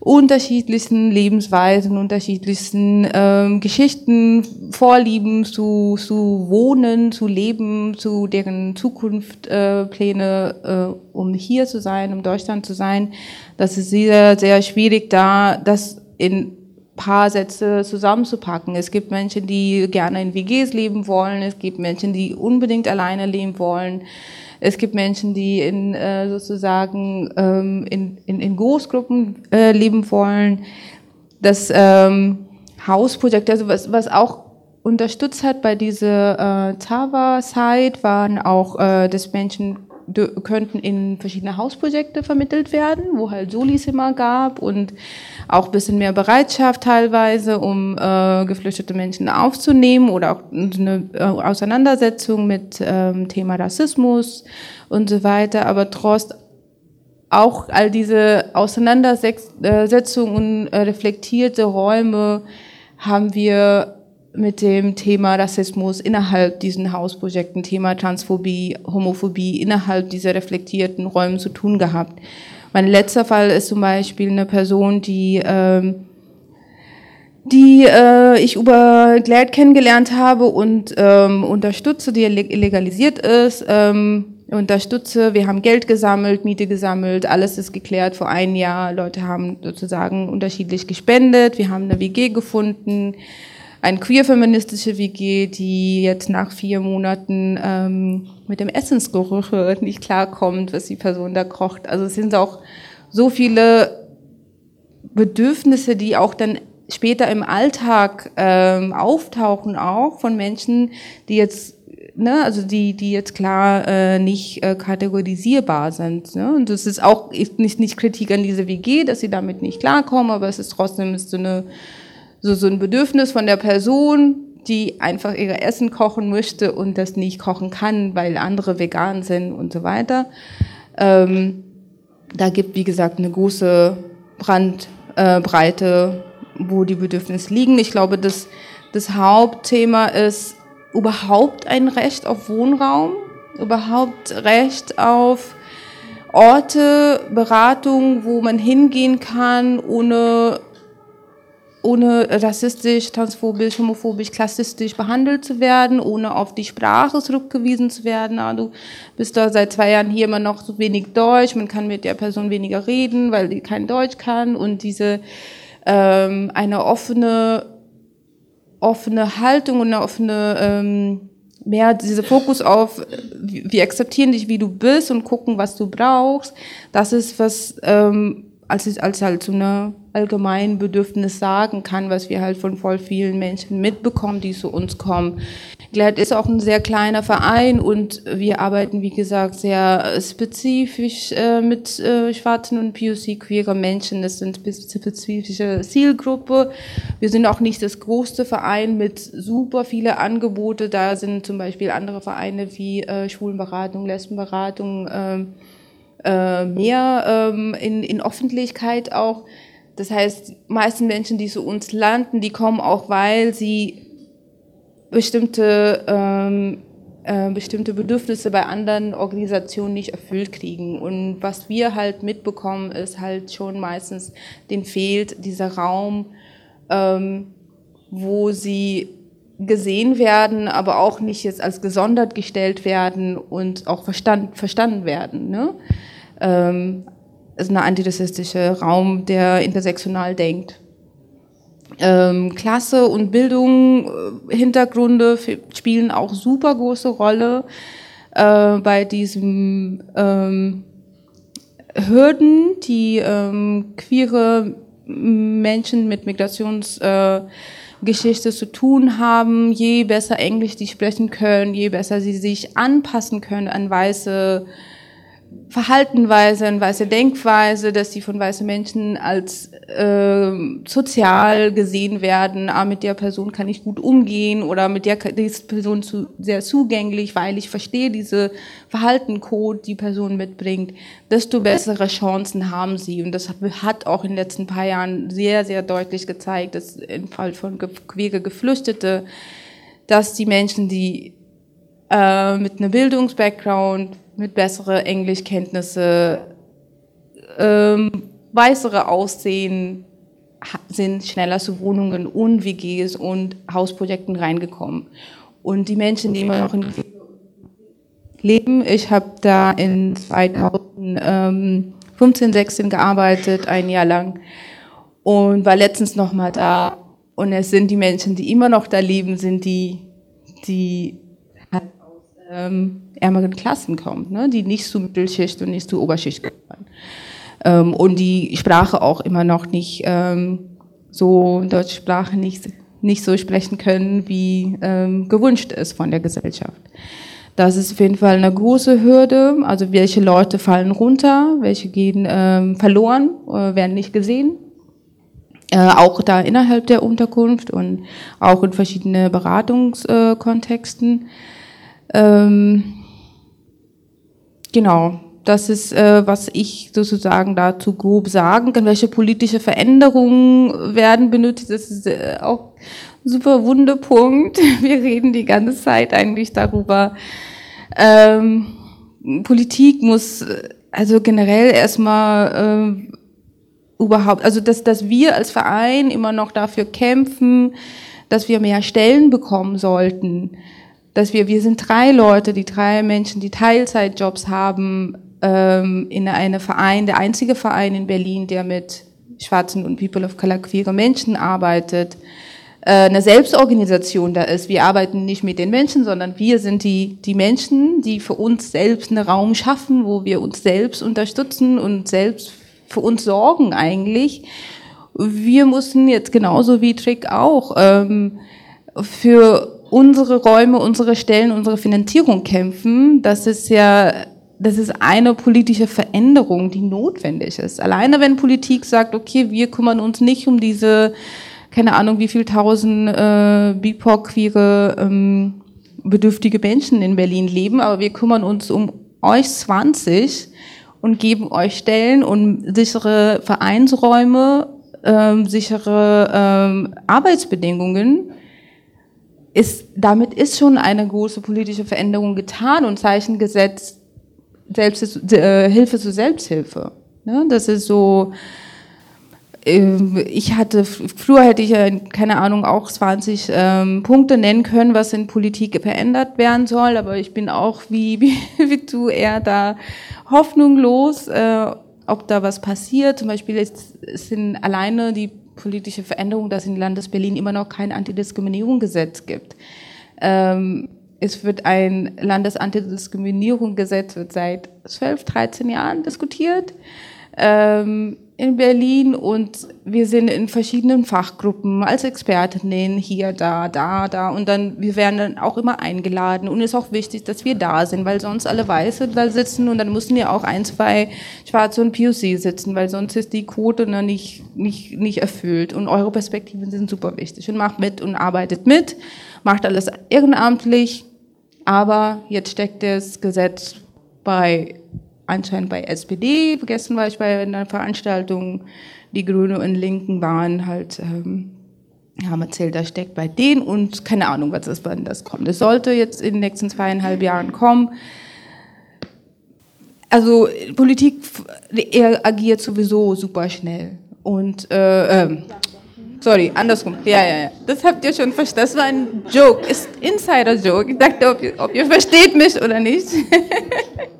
unterschiedlichsten Lebensweisen, unterschiedlichsten ähm, Geschichten, Vorlieben zu, zu wohnen, zu leben, zu deren Zukunftspläne, äh, äh, um hier zu sein, um Deutschland zu sein. Das ist sehr, sehr schwierig da, das in paar Sätze zusammenzupacken. Es gibt Menschen, die gerne in WGs leben wollen. Es gibt Menschen, die unbedingt alleine leben wollen. Es gibt Menschen, die in äh, sozusagen ähm, in, in, in Großgruppen äh, leben wollen. Das ähm, Hausprojekt, also was, was auch unterstützt hat bei dieser äh, Tava-Site, waren auch, äh, dass Menschen könnten in verschiedene Hausprojekte vermittelt werden, wo halt Solizimmer gab und auch ein bisschen mehr Bereitschaft teilweise, um äh, geflüchtete Menschen aufzunehmen oder auch eine äh, Auseinandersetzung mit ähm, Thema Rassismus und so weiter. Aber trotz auch all diese Auseinandersetzungen und äh, reflektierte Räume haben wir mit dem Thema Rassismus innerhalb diesen Hausprojekten, Thema Transphobie, Homophobie innerhalb dieser reflektierten Räume zu tun gehabt. Mein letzter Fall ist zum Beispiel eine Person, die ähm, die äh, ich über Glad kennengelernt habe und ähm, unterstütze, die legalisiert ist, ähm, unterstütze. Wir haben Geld gesammelt, Miete gesammelt, alles ist geklärt vor einem Jahr. Leute haben sozusagen unterschiedlich gespendet. Wir haben eine WG gefunden eine queer-feministische WG, die jetzt nach vier Monaten ähm, mit dem Essensgeruch nicht klarkommt, was die Person da kocht. Also es sind auch so viele Bedürfnisse, die auch dann später im Alltag ähm, auftauchen, auch von Menschen, die jetzt ne, also die, die jetzt klar äh, nicht äh, kategorisierbar sind. Ne? Und das ist auch nicht, nicht Kritik an diese WG, dass sie damit nicht klarkommen, aber es ist trotzdem ist so eine so, so ein Bedürfnis von der Person, die einfach ihr Essen kochen möchte und das nicht kochen kann, weil andere vegan sind und so weiter. Ähm, da gibt, wie gesagt, eine große Brandbreite, äh, wo die Bedürfnisse liegen. Ich glaube, das, das Hauptthema ist überhaupt ein Recht auf Wohnraum, überhaupt Recht auf Orte, Beratung, wo man hingehen kann, ohne ohne rassistisch, transphobisch, homophobisch, klassistisch behandelt zu werden, ohne auf die Sprache zurückgewiesen zu werden. Ah, du bist da seit zwei Jahren hier immer noch so wenig Deutsch, man kann mit der Person weniger reden, weil die kein Deutsch kann. Und diese ähm, eine offene offene Haltung und eine offene ähm, mehr dieser Fokus auf wir akzeptieren dich wie du bist und gucken was du brauchst. Das ist was ähm, als als halt so eine allgemein Bedürfnis sagen kann, was wir halt von voll vielen Menschen mitbekommen, die zu uns kommen. Glad ist auch ein sehr kleiner Verein und wir arbeiten, wie gesagt, sehr spezifisch äh, mit äh, schwarzen und POC-queere Menschen. Das sind spezifische Zielgruppe. Wir sind auch nicht das größte Verein mit super viele Angebote. Da sind zum Beispiel andere Vereine wie äh, Schwulenberatung, Lesbenberatung, äh, äh, mehr ähm, in, in Öffentlichkeit auch. Das heißt, meisten Menschen, die zu uns landen, die kommen auch, weil sie bestimmte, ähm, äh, bestimmte Bedürfnisse bei anderen Organisationen nicht erfüllt kriegen. Und was wir halt mitbekommen, ist halt schon meistens, den fehlt dieser Raum, ähm, wo sie gesehen werden, aber auch nicht jetzt als gesondert gestellt werden und auch verstand, verstanden werden. Ne? Ähm, ist ein antirassistischer Raum, der intersektional denkt. Ähm, Klasse und Bildung, äh, Hintergründe spielen auch super große Rolle äh, bei diesem ähm, Hürden, die ähm, queere Menschen mit Migrationsgeschichte äh, zu tun haben. Je besser Englisch die sprechen können, je besser sie sich anpassen können an weiße Verhaltenweise, eine weiße Denkweise, dass sie von weißen Menschen als äh, sozial gesehen werden. Ah, mit der Person kann ich gut umgehen oder mit der diese Person zu, sehr zugänglich, weil ich verstehe diese Verhaltencode, die Person mitbringt. Desto bessere Chancen haben sie. Und das hat auch in den letzten paar Jahren sehr, sehr deutlich gezeigt, dass im Fall von queere Geflüchtete, dass die Menschen, die äh, mit einem Bildungsbackground mit bessere Englischkenntnisse, ähm, weißere Aussehen, sind schneller zu Wohnungen und WGs und Hausprojekten reingekommen. Und die Menschen, die immer noch in leben, ich habe da in 2015, 16 gearbeitet, ein Jahr lang und war letztens noch mal da. Und es sind die Menschen, die immer noch da leben, sind die, die ähm, ärmeren Klassen kommt, ne, die nicht zur Mittelschicht und nicht zur Oberschicht gehören. Ähm, und die Sprache auch immer noch nicht ähm, so, deutsche Sprache nicht, nicht so sprechen können, wie ähm, gewünscht ist von der Gesellschaft. Das ist auf jeden Fall eine große Hürde. Also welche Leute fallen runter, welche gehen ähm, verloren, äh, werden nicht gesehen. Äh, auch da innerhalb der Unterkunft und auch in verschiedene Beratungskontexten. Ähm, Genau, das ist, äh, was ich sozusagen dazu grob sagen kann. Welche politische Veränderungen werden benötigt, das ist äh, auch ein super Wundepunkt. Wir reden die ganze Zeit eigentlich darüber. Ähm, Politik muss also generell erstmal äh, überhaupt, also dass, dass wir als Verein immer noch dafür kämpfen, dass wir mehr Stellen bekommen sollten dass wir, wir sind drei Leute, die drei Menschen, die Teilzeitjobs haben, ähm, in einem Verein, der einzige Verein in Berlin, der mit schwarzen und People of Color queere Menschen arbeitet, äh, eine Selbstorganisation da ist. Wir arbeiten nicht mit den Menschen, sondern wir sind die, die Menschen, die für uns selbst einen Raum schaffen, wo wir uns selbst unterstützen und selbst für uns sorgen eigentlich. Wir mussten jetzt genauso wie Trick auch ähm, für unsere Räume, unsere Stellen, unsere Finanzierung kämpfen, das ist ja, das ist eine politische Veränderung, die notwendig ist. Alleine wenn Politik sagt, okay, wir kümmern uns nicht um diese, keine Ahnung, wie viel tausend äh, BIPOC-queere ähm, bedürftige Menschen in Berlin leben, aber wir kümmern uns um euch 20 und geben euch Stellen und sichere Vereinsräume, ähm, sichere ähm, Arbeitsbedingungen ist, damit ist schon eine große politische Veränderung getan und Zeichen gesetzt, Selbst, äh, Hilfe zur Selbsthilfe. Ne? Das ist so, ähm, ich hatte, früher hätte ich keine Ahnung, auch 20 ähm, Punkte nennen können, was in Politik verändert werden soll, aber ich bin auch wie, wie, wie du eher da hoffnungslos, äh, ob da was passiert. Zum Beispiel ist, sind alleine die politische Veränderung, dass in Landes Berlin immer noch kein Antidiskriminierungsgesetz gibt. Ähm, es wird ein Landesantidiskriminierungsgesetz wird seit 12, 13 Jahren diskutiert ähm, in Berlin und wir sind in verschiedenen Fachgruppen als Expertinnen hier, da, da, da. Und dann wir werden dann auch immer eingeladen. Und es ist auch wichtig, dass wir da sind, weil sonst alle Weiße da sitzen und dann müssen ja auch ein, zwei Schwarze und POC sitzen, weil sonst ist die Quote dann nicht, nicht, nicht erfüllt. Und eure Perspektiven sind super wichtig. Und macht mit und arbeitet mit, macht alles ehrenamtlich, aber jetzt steckt das Gesetz bei anscheinend bei SPD. Gestern war ich bei einer Veranstaltung, die Grüne und Linken waren halt, ähm, haben erzählt, da steckt bei denen und keine Ahnung, was das, wann das kommt. Es sollte jetzt in den nächsten zweieinhalb Jahren kommen. Also Politik agiert sowieso super schnell und äh, äh, Sorry, andersrum. Ja, ja, ja. Das habt ihr schon verstanden. Das war ein Joke. Ist Insider-Joke. Ich dachte, ob ihr, ob ihr versteht mich oder nicht.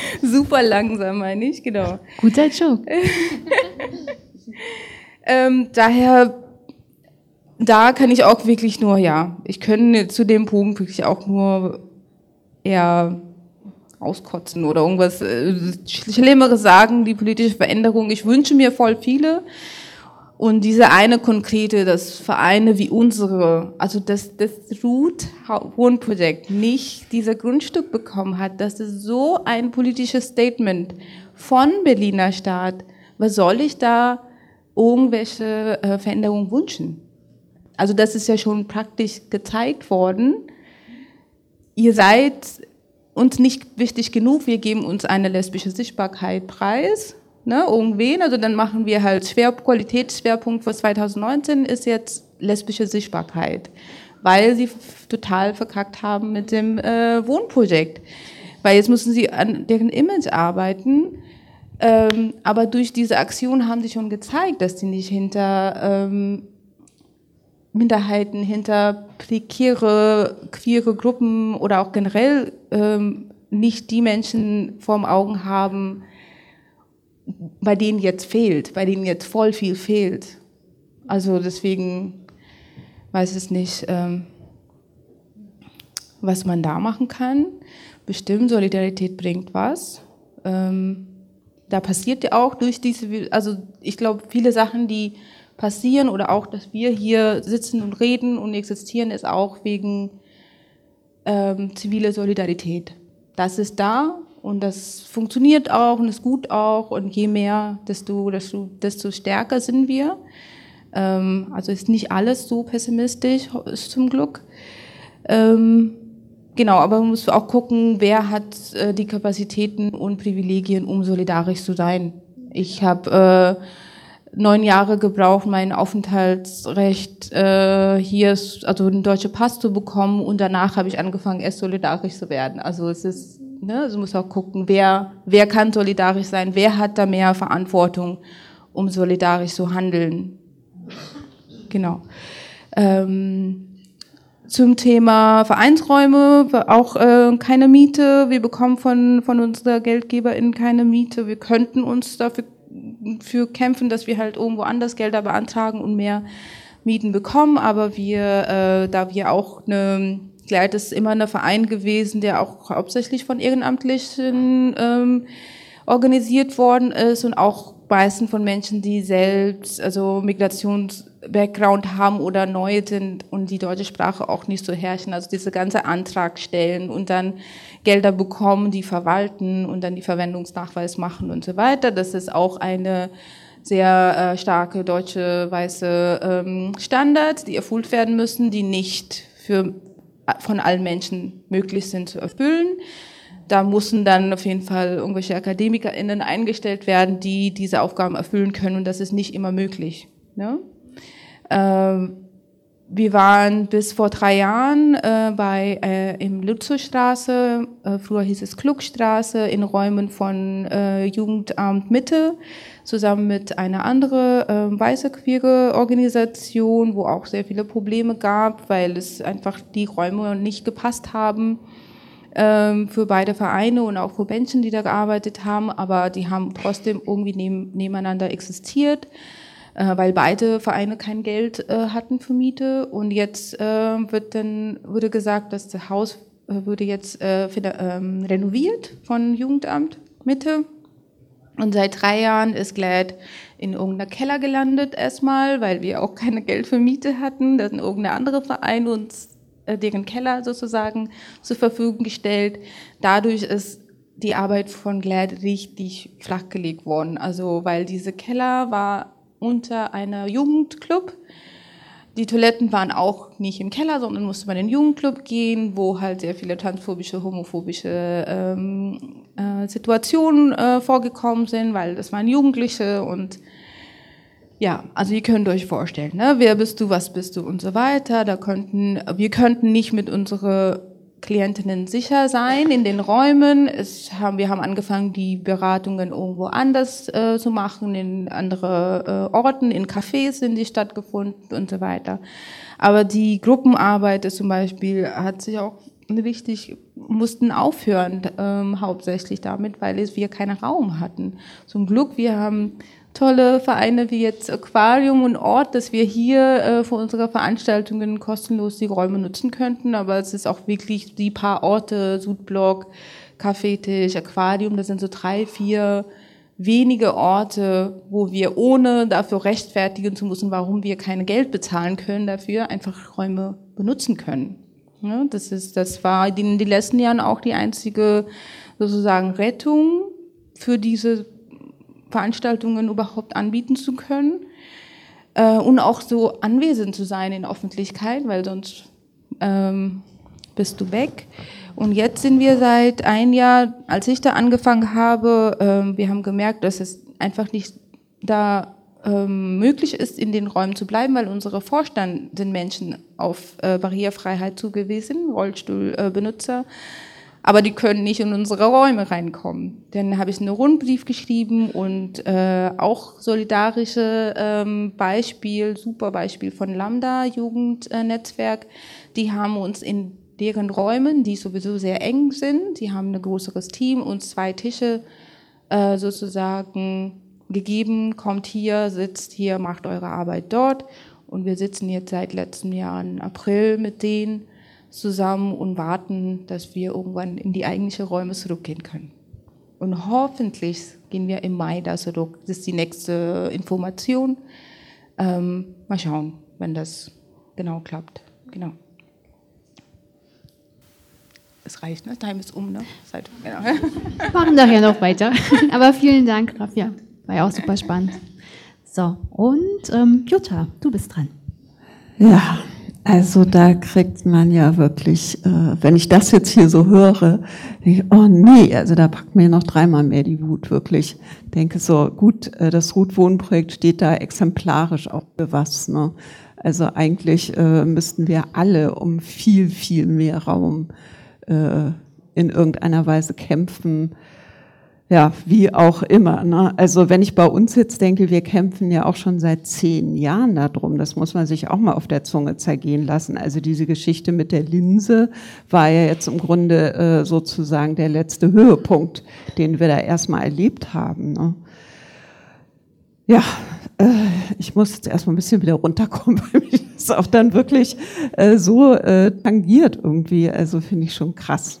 Super langsam, meine ich, genau. Guter Joke. ähm, daher, da kann ich auch wirklich nur, ja, ich könnte zu dem Punkt wirklich auch nur eher auskotzen oder irgendwas äh, Schlimmeres sagen, die politische Veränderung. Ich wünsche mir voll viele. Und diese eine konkrete, das Vereine wie unsere, also dass das Root Wohnprojekt nicht dieser Grundstück bekommen hat, das ist so ein politisches Statement von Berliner Staat. Was soll ich da irgendwelche äh, Veränderungen wünschen? Also das ist ja schon praktisch gezeigt worden. Ihr seid uns nicht wichtig genug, wir geben uns eine lesbische Sichtbarkeit preis ne, irgendwen. Also dann machen wir halt Schwer Qualitätsschwerpunkt für 2019 ist jetzt lesbische Sichtbarkeit, weil sie total verkackt haben mit dem äh, Wohnprojekt. Weil jetzt müssen sie an deren Image arbeiten. Ähm, aber durch diese Aktion haben sie schon gezeigt, dass sie nicht hinter ähm, Minderheiten, hinter prekäre, queere Gruppen oder auch generell ähm, nicht die Menschen vorm Augen haben, bei denen jetzt fehlt, bei denen jetzt voll viel fehlt. Also deswegen weiß ich nicht, ähm, was man da machen kann. Bestimmt, Solidarität bringt was. Ähm, da passiert ja auch durch diese, also ich glaube, viele Sachen, die passieren oder auch, dass wir hier sitzen und reden und existieren, ist auch wegen ähm, ziviler Solidarität. Das ist da und das funktioniert auch und ist gut auch. Und je mehr, desto, desto, desto stärker sind wir. Ähm, also ist nicht alles so pessimistisch, ist zum Glück. Ähm, genau, aber man muss auch gucken, wer hat äh, die Kapazitäten und Privilegien, um solidarisch zu sein. Ich habe äh, neun Jahre gebraucht, mein Aufenthaltsrecht äh, hier, also einen deutschen Pass zu bekommen und danach habe ich angefangen, erst solidarisch zu werden. Also es ist Ne? Also muss auch gucken, wer, wer kann solidarisch sein, wer hat da mehr Verantwortung, um solidarisch zu handeln. Genau. Ähm, zum Thema Vereinsräume, auch äh, keine Miete. Wir bekommen von, von unserer GeldgeberInnen keine Miete. Wir könnten uns dafür für kämpfen, dass wir halt irgendwo anders Gelder beantragen und mehr Mieten bekommen, aber wir, äh, da wir auch eine Gleit ist immer ein Verein gewesen, der auch hauptsächlich von Ehrenamtlichen ähm, organisiert worden ist und auch meistens von Menschen, die selbst also Migrationsbackground haben oder neu sind und die deutsche Sprache auch nicht so herrschen. Also diese ganze Antrag stellen und dann Gelder bekommen, die verwalten und dann die Verwendungsnachweis machen und so weiter. Das ist auch eine sehr äh, starke deutsche weiße ähm, Standards, die erfüllt werden müssen, die nicht für von allen Menschen möglich sind zu erfüllen. Da mussten dann auf jeden Fall irgendwelche AkademikerInnen eingestellt werden, die diese Aufgaben erfüllen können und das ist nicht immer möglich. Ne? Ähm, wir waren bis vor drei Jahren äh, bei äh, im Lutzerstraße, äh, früher hieß es Klugstraße, in Räumen von äh, Jugendamt Mitte, zusammen mit einer anderen äh, weiße queere Organisation, wo auch sehr viele Probleme gab, weil es einfach die Räume nicht gepasst haben ähm, für beide Vereine und auch für Menschen, die da gearbeitet haben, aber die haben trotzdem irgendwie neben, nebeneinander existiert äh, weil beide Vereine kein Geld äh, hatten für Miete. Und jetzt äh, wird dann wurde gesagt, dass das Haus äh, würde jetzt äh, ähm, renoviert von Jugendamt Mitte. Und seit drei Jahren ist Glad in irgendeiner Keller gelandet erstmal, weil wir auch keine Geld für Miete hatten. Da sind irgendeine andere Verein uns äh, deren Keller sozusagen zur Verfügung gestellt. Dadurch ist die Arbeit von Glad richtig flachgelegt worden. Also weil diese Keller war unter einer Jugendclub. Die Toiletten waren auch nicht im Keller, sondern musste man in den Jugendclub gehen, wo halt sehr viele transphobische, homophobische ähm, äh, Situationen äh, vorgekommen sind, weil das waren Jugendliche und ja, also ihr könnt euch vorstellen, ne? wer bist du, was bist du und so weiter. Da könnten, wir könnten nicht mit unserer Klientinnen sicher sein in den Räumen. Es haben, wir haben angefangen, die Beratungen irgendwo anders äh, zu machen, in andere äh, Orten, in Cafés sind die stattgefunden und so weiter. Aber die Gruppenarbeit ist zum Beispiel hat sich auch richtig mussten aufhören ähm, hauptsächlich damit, weil wir keinen Raum hatten. Zum Glück wir haben tolle Vereine wie jetzt Aquarium und Ort, dass wir hier äh, für unsere Veranstaltungen kostenlos die Räume nutzen könnten. Aber es ist auch wirklich die paar Orte, Südblock, Kaffeetisch, Aquarium, das sind so drei, vier wenige Orte, wo wir ohne dafür rechtfertigen zu müssen, warum wir kein Geld bezahlen können dafür, einfach Räume benutzen können. Ja, das ist, das war in den letzten Jahren auch die einzige sozusagen Rettung für diese Veranstaltungen überhaupt anbieten zu können äh, und auch so anwesend zu sein in Öffentlichkeit, weil sonst ähm, bist du weg. Und jetzt sind wir seit ein Jahr, als ich da angefangen habe, ähm, wir haben gemerkt, dass es einfach nicht da ähm, möglich ist, in den Räumen zu bleiben, weil unsere Vorstand sind Menschen auf äh, Barrierefreiheit zugewiesen, Rollstuhlbenutzer. Äh, aber die können nicht in unsere Räume reinkommen. Dann habe ich einen Rundbrief geschrieben und äh, auch solidarische ähm, Beispiel, super Beispiel von Lambda Jugendnetzwerk. Die haben uns in deren Räumen, die sowieso sehr eng sind, die haben ein größeres Team, uns zwei Tische äh, sozusagen gegeben, kommt hier, sitzt hier, macht eure Arbeit dort. Und wir sitzen jetzt seit letztem Jahr im April mit denen zusammen und warten, dass wir irgendwann in die eigentlichen Räume zurückgehen können. Und hoffentlich gehen wir im Mai da zurück. Das ist die nächste Information. Ähm, mal schauen, wenn das genau klappt. Genau. Es reicht, ne? Time ist um, ne? Zeit, genau. Wir machen nachher noch weiter. Aber vielen Dank, Rafia. War ja auch super spannend. So, und ähm, Jutta, du bist dran. Ja, also da kriegt man ja wirklich, äh, wenn ich das jetzt hier so höre, ich, oh nee, also da packt mir noch dreimal mehr die Wut, wirklich. Denke so, gut, äh, das Ruth-Wohnen-Projekt steht da exemplarisch auch für was. Ne? Also eigentlich äh, müssten wir alle um viel, viel mehr Raum äh, in irgendeiner Weise kämpfen ja, wie auch immer. Ne? Also wenn ich bei uns jetzt denke, wir kämpfen ja auch schon seit zehn Jahren darum, das muss man sich auch mal auf der Zunge zergehen lassen. Also diese Geschichte mit der Linse war ja jetzt im Grunde äh, sozusagen der letzte Höhepunkt, den wir da erstmal erlebt haben. Ne? Ja, äh, ich muss jetzt erstmal ein bisschen wieder runterkommen, weil mich das auch dann wirklich äh, so äh, tangiert irgendwie. Also finde ich schon krass.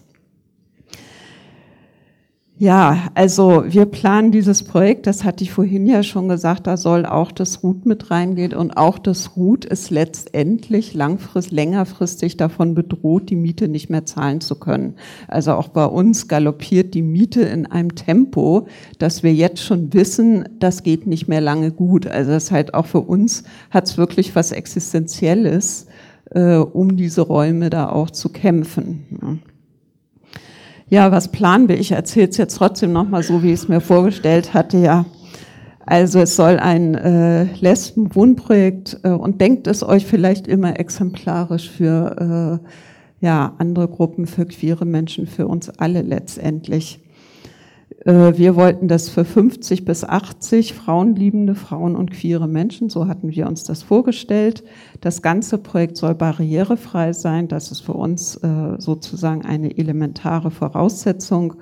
Ja, also wir planen dieses Projekt, das hatte ich vorhin ja schon gesagt, da soll auch das RUT mit reingehen und auch das RUT ist letztendlich langfristig, längerfristig davon bedroht, die Miete nicht mehr zahlen zu können. Also auch bei uns galoppiert die Miete in einem Tempo, dass wir jetzt schon wissen, das geht nicht mehr lange gut. Also das halt auch für uns hat es wirklich was Existenzielles, äh, um diese Räume da auch zu kämpfen. Ja, was planen wir? Ich erzähle es jetzt trotzdem nochmal so, wie ich es mir vorgestellt hatte. Ja, Also es soll ein äh, Lesben-Wohnprojekt äh, und denkt es euch vielleicht immer exemplarisch für äh, ja, andere Gruppen, für queere Menschen, für uns alle letztendlich. Äh, wir wollten das für 50 bis 80 frauenliebende Frauen und queere Menschen, so hatten wir uns das vorgestellt. Das ganze Projekt soll barrierefrei sein, das ist für uns äh, sozusagen eine elementare Voraussetzung.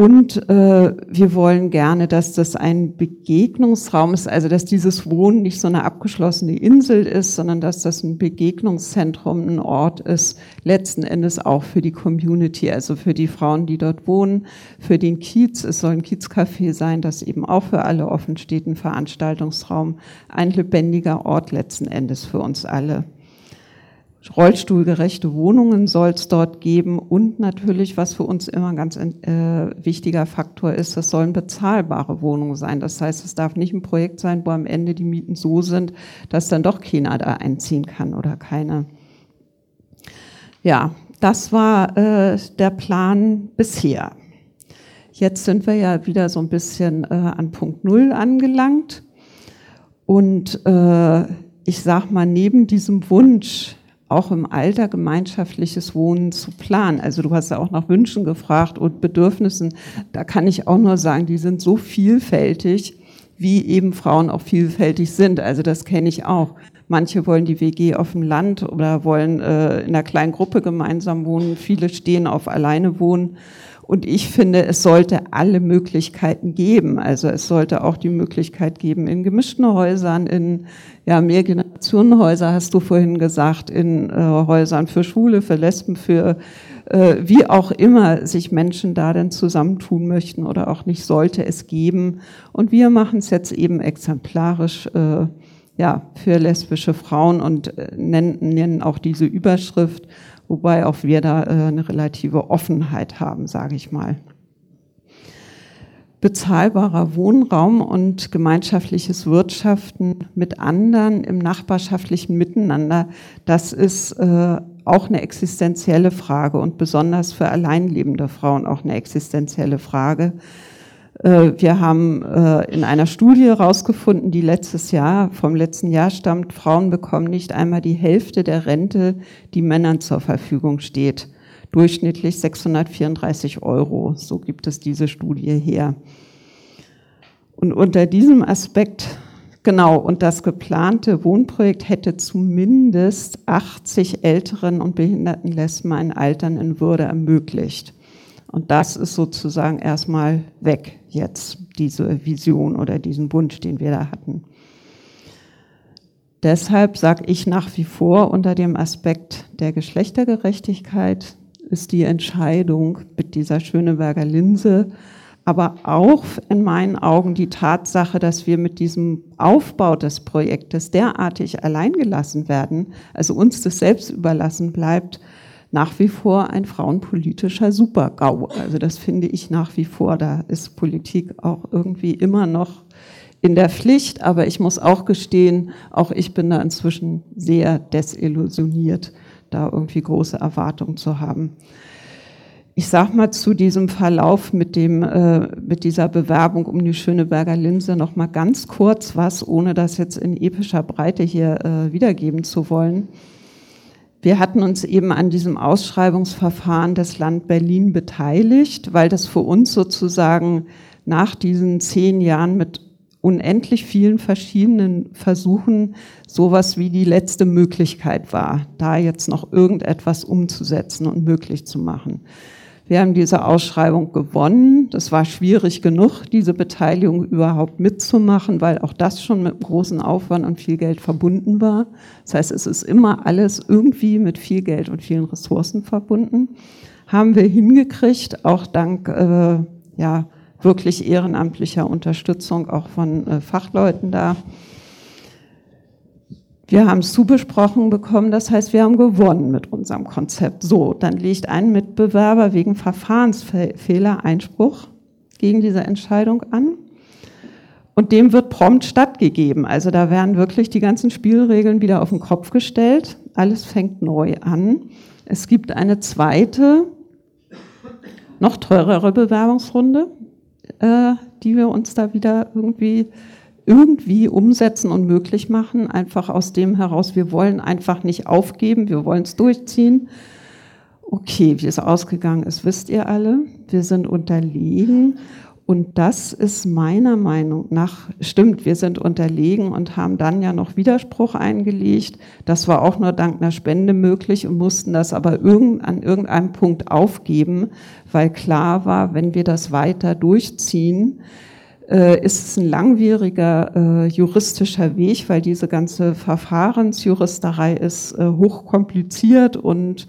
Und äh, wir wollen gerne, dass das ein Begegnungsraum ist, also dass dieses Wohnen nicht so eine abgeschlossene Insel ist, sondern dass das ein Begegnungszentrum, ein Ort ist, letzten Endes auch für die Community, also für die Frauen, die dort wohnen, für den Kiez. Es soll ein Kiezcafé sein, das eben auch für alle offen steht, ein Veranstaltungsraum, ein lebendiger Ort letzten Endes für uns alle. Rollstuhlgerechte Wohnungen soll es dort geben und natürlich, was für uns immer ein ganz äh, wichtiger Faktor ist, das sollen bezahlbare Wohnungen sein. Das heißt, es darf nicht ein Projekt sein, wo am Ende die Mieten so sind, dass dann doch keiner da einziehen kann oder keine. Ja, das war äh, der Plan bisher. Jetzt sind wir ja wieder so ein bisschen äh, an Punkt Null angelangt. Und äh, ich sag mal, neben diesem Wunsch, auch im Alter gemeinschaftliches Wohnen zu planen. Also du hast ja auch nach Wünschen gefragt und Bedürfnissen. Da kann ich auch nur sagen, die sind so vielfältig, wie eben Frauen auch vielfältig sind. Also das kenne ich auch. Manche wollen die WG auf dem Land oder wollen äh, in einer kleinen Gruppe gemeinsam wohnen. Viele stehen auf alleine wohnen. Und ich finde, es sollte alle Möglichkeiten geben. Also es sollte auch die Möglichkeit geben in gemischten Häusern, in ja, Mehrgenerationenhäuser, hast du vorhin gesagt, in äh, Häusern für Schwule, für Lesben, für äh, wie auch immer sich Menschen da denn zusammentun möchten oder auch nicht, sollte es geben. Und wir machen es jetzt eben exemplarisch äh, ja, für lesbische Frauen und äh, nennen, nennen auch diese Überschrift wobei auch wir da äh, eine relative Offenheit haben, sage ich mal. Bezahlbarer Wohnraum und gemeinschaftliches Wirtschaften mit anderen im nachbarschaftlichen Miteinander, das ist äh, auch eine existenzielle Frage und besonders für alleinlebende Frauen auch eine existenzielle Frage. Äh, wir haben äh, in einer Studie herausgefunden, die letztes Jahr, vom letzten Jahr stammt, Frauen bekommen nicht einmal die Hälfte der Rente, die Männern zur Verfügung steht. Durchschnittlich 634 Euro. So gibt es diese Studie her. Und unter diesem Aspekt, genau, und das geplante Wohnprojekt hätte zumindest 80 älteren und behinderten Lesben ein Altern in Würde ermöglicht. Und das ist sozusagen erstmal weg jetzt, diese Vision oder diesen Wunsch, den wir da hatten. Deshalb sage ich nach wie vor, unter dem Aspekt der Geschlechtergerechtigkeit ist die Entscheidung mit dieser Schöneberger Linse, aber auch in meinen Augen die Tatsache, dass wir mit diesem Aufbau des Projektes derartig alleingelassen werden, also uns das selbst überlassen bleibt, nach wie vor ein frauenpolitischer Supergau. Also das finde ich nach wie vor. Da ist Politik auch irgendwie immer noch in der Pflicht. Aber ich muss auch gestehen, auch ich bin da inzwischen sehr desillusioniert, da irgendwie große Erwartungen zu haben. Ich sag mal zu diesem Verlauf mit dem äh, mit dieser Bewerbung um die Schöneberger Linse noch mal ganz kurz was, ohne das jetzt in epischer Breite hier äh, wiedergeben zu wollen. Wir hatten uns eben an diesem Ausschreibungsverfahren des Land Berlin beteiligt, weil das für uns sozusagen nach diesen zehn Jahren mit unendlich vielen verschiedenen Versuchen sowas wie die letzte Möglichkeit war, da jetzt noch irgendetwas umzusetzen und möglich zu machen. Wir haben diese Ausschreibung gewonnen. Das war schwierig genug, diese Beteiligung überhaupt mitzumachen, weil auch das schon mit großem Aufwand und viel Geld verbunden war. Das heißt, es ist immer alles irgendwie mit viel Geld und vielen Ressourcen verbunden. Haben wir hingekriegt, auch dank äh, ja, wirklich ehrenamtlicher Unterstützung auch von äh, Fachleuten da. Wir haben es zubesprochen bekommen, das heißt, wir haben gewonnen mit unserem Konzept. So, dann legt ein Mitbewerber wegen Verfahrensfehler Einspruch gegen diese Entscheidung an. Und dem wird prompt stattgegeben. Also da werden wirklich die ganzen Spielregeln wieder auf den Kopf gestellt. Alles fängt neu an. Es gibt eine zweite, noch teurere Bewerbungsrunde, äh, die wir uns da wieder irgendwie irgendwie umsetzen und möglich machen, einfach aus dem heraus, wir wollen einfach nicht aufgeben, wir wollen es durchziehen. Okay, wie es ausgegangen ist, wisst ihr alle. Wir sind unterlegen und das ist meiner Meinung nach, stimmt, wir sind unterlegen und haben dann ja noch Widerspruch eingelegt. Das war auch nur dank einer Spende möglich und mussten das aber an irgendeinem Punkt aufgeben, weil klar war, wenn wir das weiter durchziehen, ist es ein langwieriger äh, juristischer Weg, weil diese ganze Verfahrensjuristerei ist äh, hochkompliziert und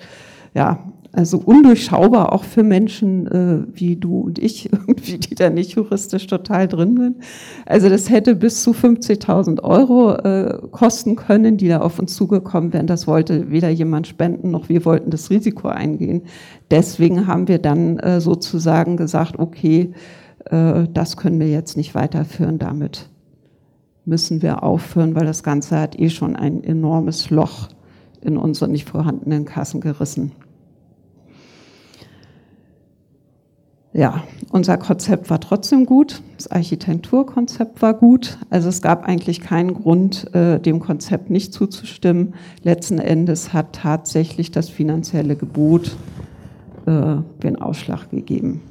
ja, also undurchschaubar auch für Menschen äh, wie du und ich, irgendwie, die da nicht juristisch total drin sind. Also das hätte bis zu 50.000 Euro äh, kosten können, die da auf uns zugekommen wären. Das wollte weder jemand spenden, noch wir wollten das Risiko eingehen. Deswegen haben wir dann äh, sozusagen gesagt, okay, äh, das können wir jetzt nicht weiterführen, damit müssen wir aufhören, weil das Ganze hat eh schon ein enormes Loch in unsere nicht vorhandenen Kassen gerissen. Ja, unser Konzept war trotzdem gut, das Architekturkonzept war gut, also es gab eigentlich keinen Grund, äh, dem Konzept nicht zuzustimmen. Letzten Endes hat tatsächlich das finanzielle Gebot äh, den Ausschlag gegeben.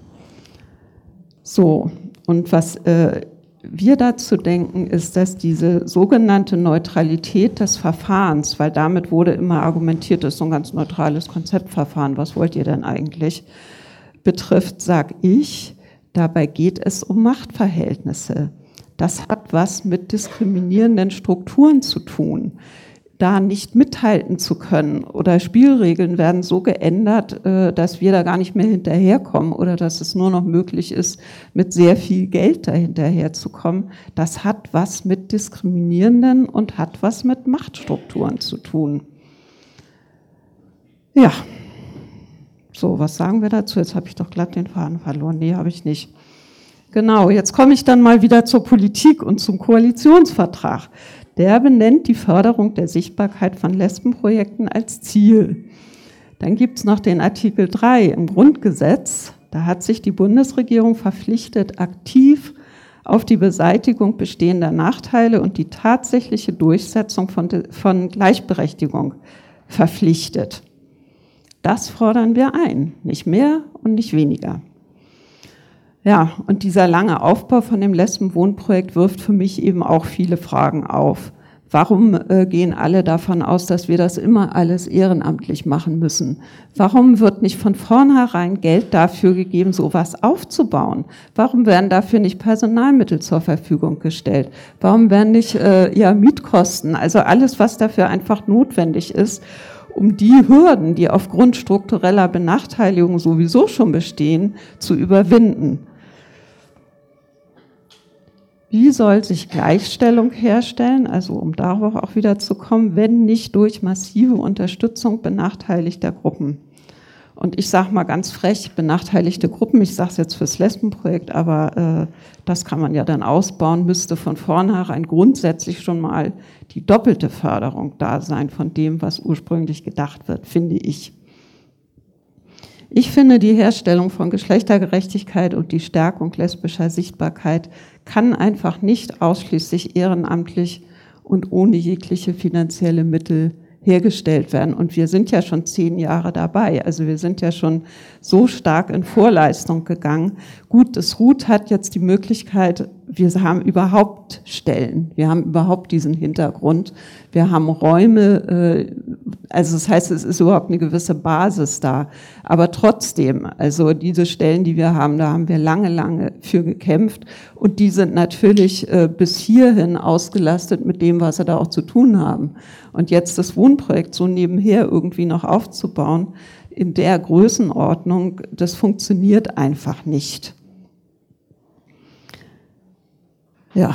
So, und was äh, wir dazu denken, ist, dass diese sogenannte Neutralität des Verfahrens, weil damit wurde immer argumentiert, das ist so ein ganz neutrales Konzeptverfahren, was wollt ihr denn eigentlich, betrifft, sage ich, dabei geht es um Machtverhältnisse. Das hat was mit diskriminierenden Strukturen zu tun da nicht mithalten zu können oder Spielregeln werden so geändert, äh, dass wir da gar nicht mehr hinterherkommen oder dass es nur noch möglich ist, mit sehr viel Geld da hinterherzukommen. Das hat was mit diskriminierenden und hat was mit Machtstrukturen zu tun. Ja. So, was sagen wir dazu? Jetzt habe ich doch glatt den Faden verloren. Nee, habe ich nicht. Genau, jetzt komme ich dann mal wieder zur Politik und zum Koalitionsvertrag. Der benennt die Förderung der Sichtbarkeit von Lesbenprojekten als Ziel. Dann gibt es noch den Artikel 3 im Grundgesetz. Da hat sich die Bundesregierung verpflichtet, aktiv auf die Beseitigung bestehender Nachteile und die tatsächliche Durchsetzung von, von Gleichberechtigung verpflichtet. Das fordern wir ein, nicht mehr und nicht weniger. Ja, und dieser lange Aufbau von dem Lesbenwohnprojekt wirft für mich eben auch viele Fragen auf. Warum äh, gehen alle davon aus, dass wir das immer alles ehrenamtlich machen müssen? Warum wird nicht von vornherein Geld dafür gegeben, sowas aufzubauen? Warum werden dafür nicht Personalmittel zur Verfügung gestellt? Warum werden nicht äh, ja, Mietkosten, also alles, was dafür einfach notwendig ist, um die Hürden, die aufgrund struktureller Benachteiligung sowieso schon bestehen, zu überwinden? Wie soll sich Gleichstellung herstellen, also um darauf auch wieder zu kommen, wenn nicht durch massive Unterstützung benachteiligter Gruppen? Und ich sage mal ganz frech, benachteiligte Gruppen, ich sage es jetzt fürs Lesbenprojekt, aber äh, das kann man ja dann ausbauen, müsste von vornherein grundsätzlich schon mal die doppelte Förderung da sein von dem, was ursprünglich gedacht wird, finde ich. Ich finde, die Herstellung von Geschlechtergerechtigkeit und die Stärkung lesbischer Sichtbarkeit kann einfach nicht ausschließlich ehrenamtlich und ohne jegliche finanzielle Mittel hergestellt werden. Und wir sind ja schon zehn Jahre dabei. Also wir sind ja schon so stark in Vorleistung gegangen. Gut, das RUT hat jetzt die Möglichkeit, wir haben überhaupt Stellen, wir haben überhaupt diesen Hintergrund, wir haben Räume, äh, also das heißt, es ist überhaupt eine gewisse Basis da. Aber trotzdem, also diese Stellen, die wir haben, da haben wir lange, lange für gekämpft und die sind natürlich äh, bis hierhin ausgelastet mit dem, was sie da auch zu tun haben. Und jetzt das Wohnprojekt so nebenher irgendwie noch aufzubauen, in der Größenordnung, das funktioniert einfach nicht. Ja.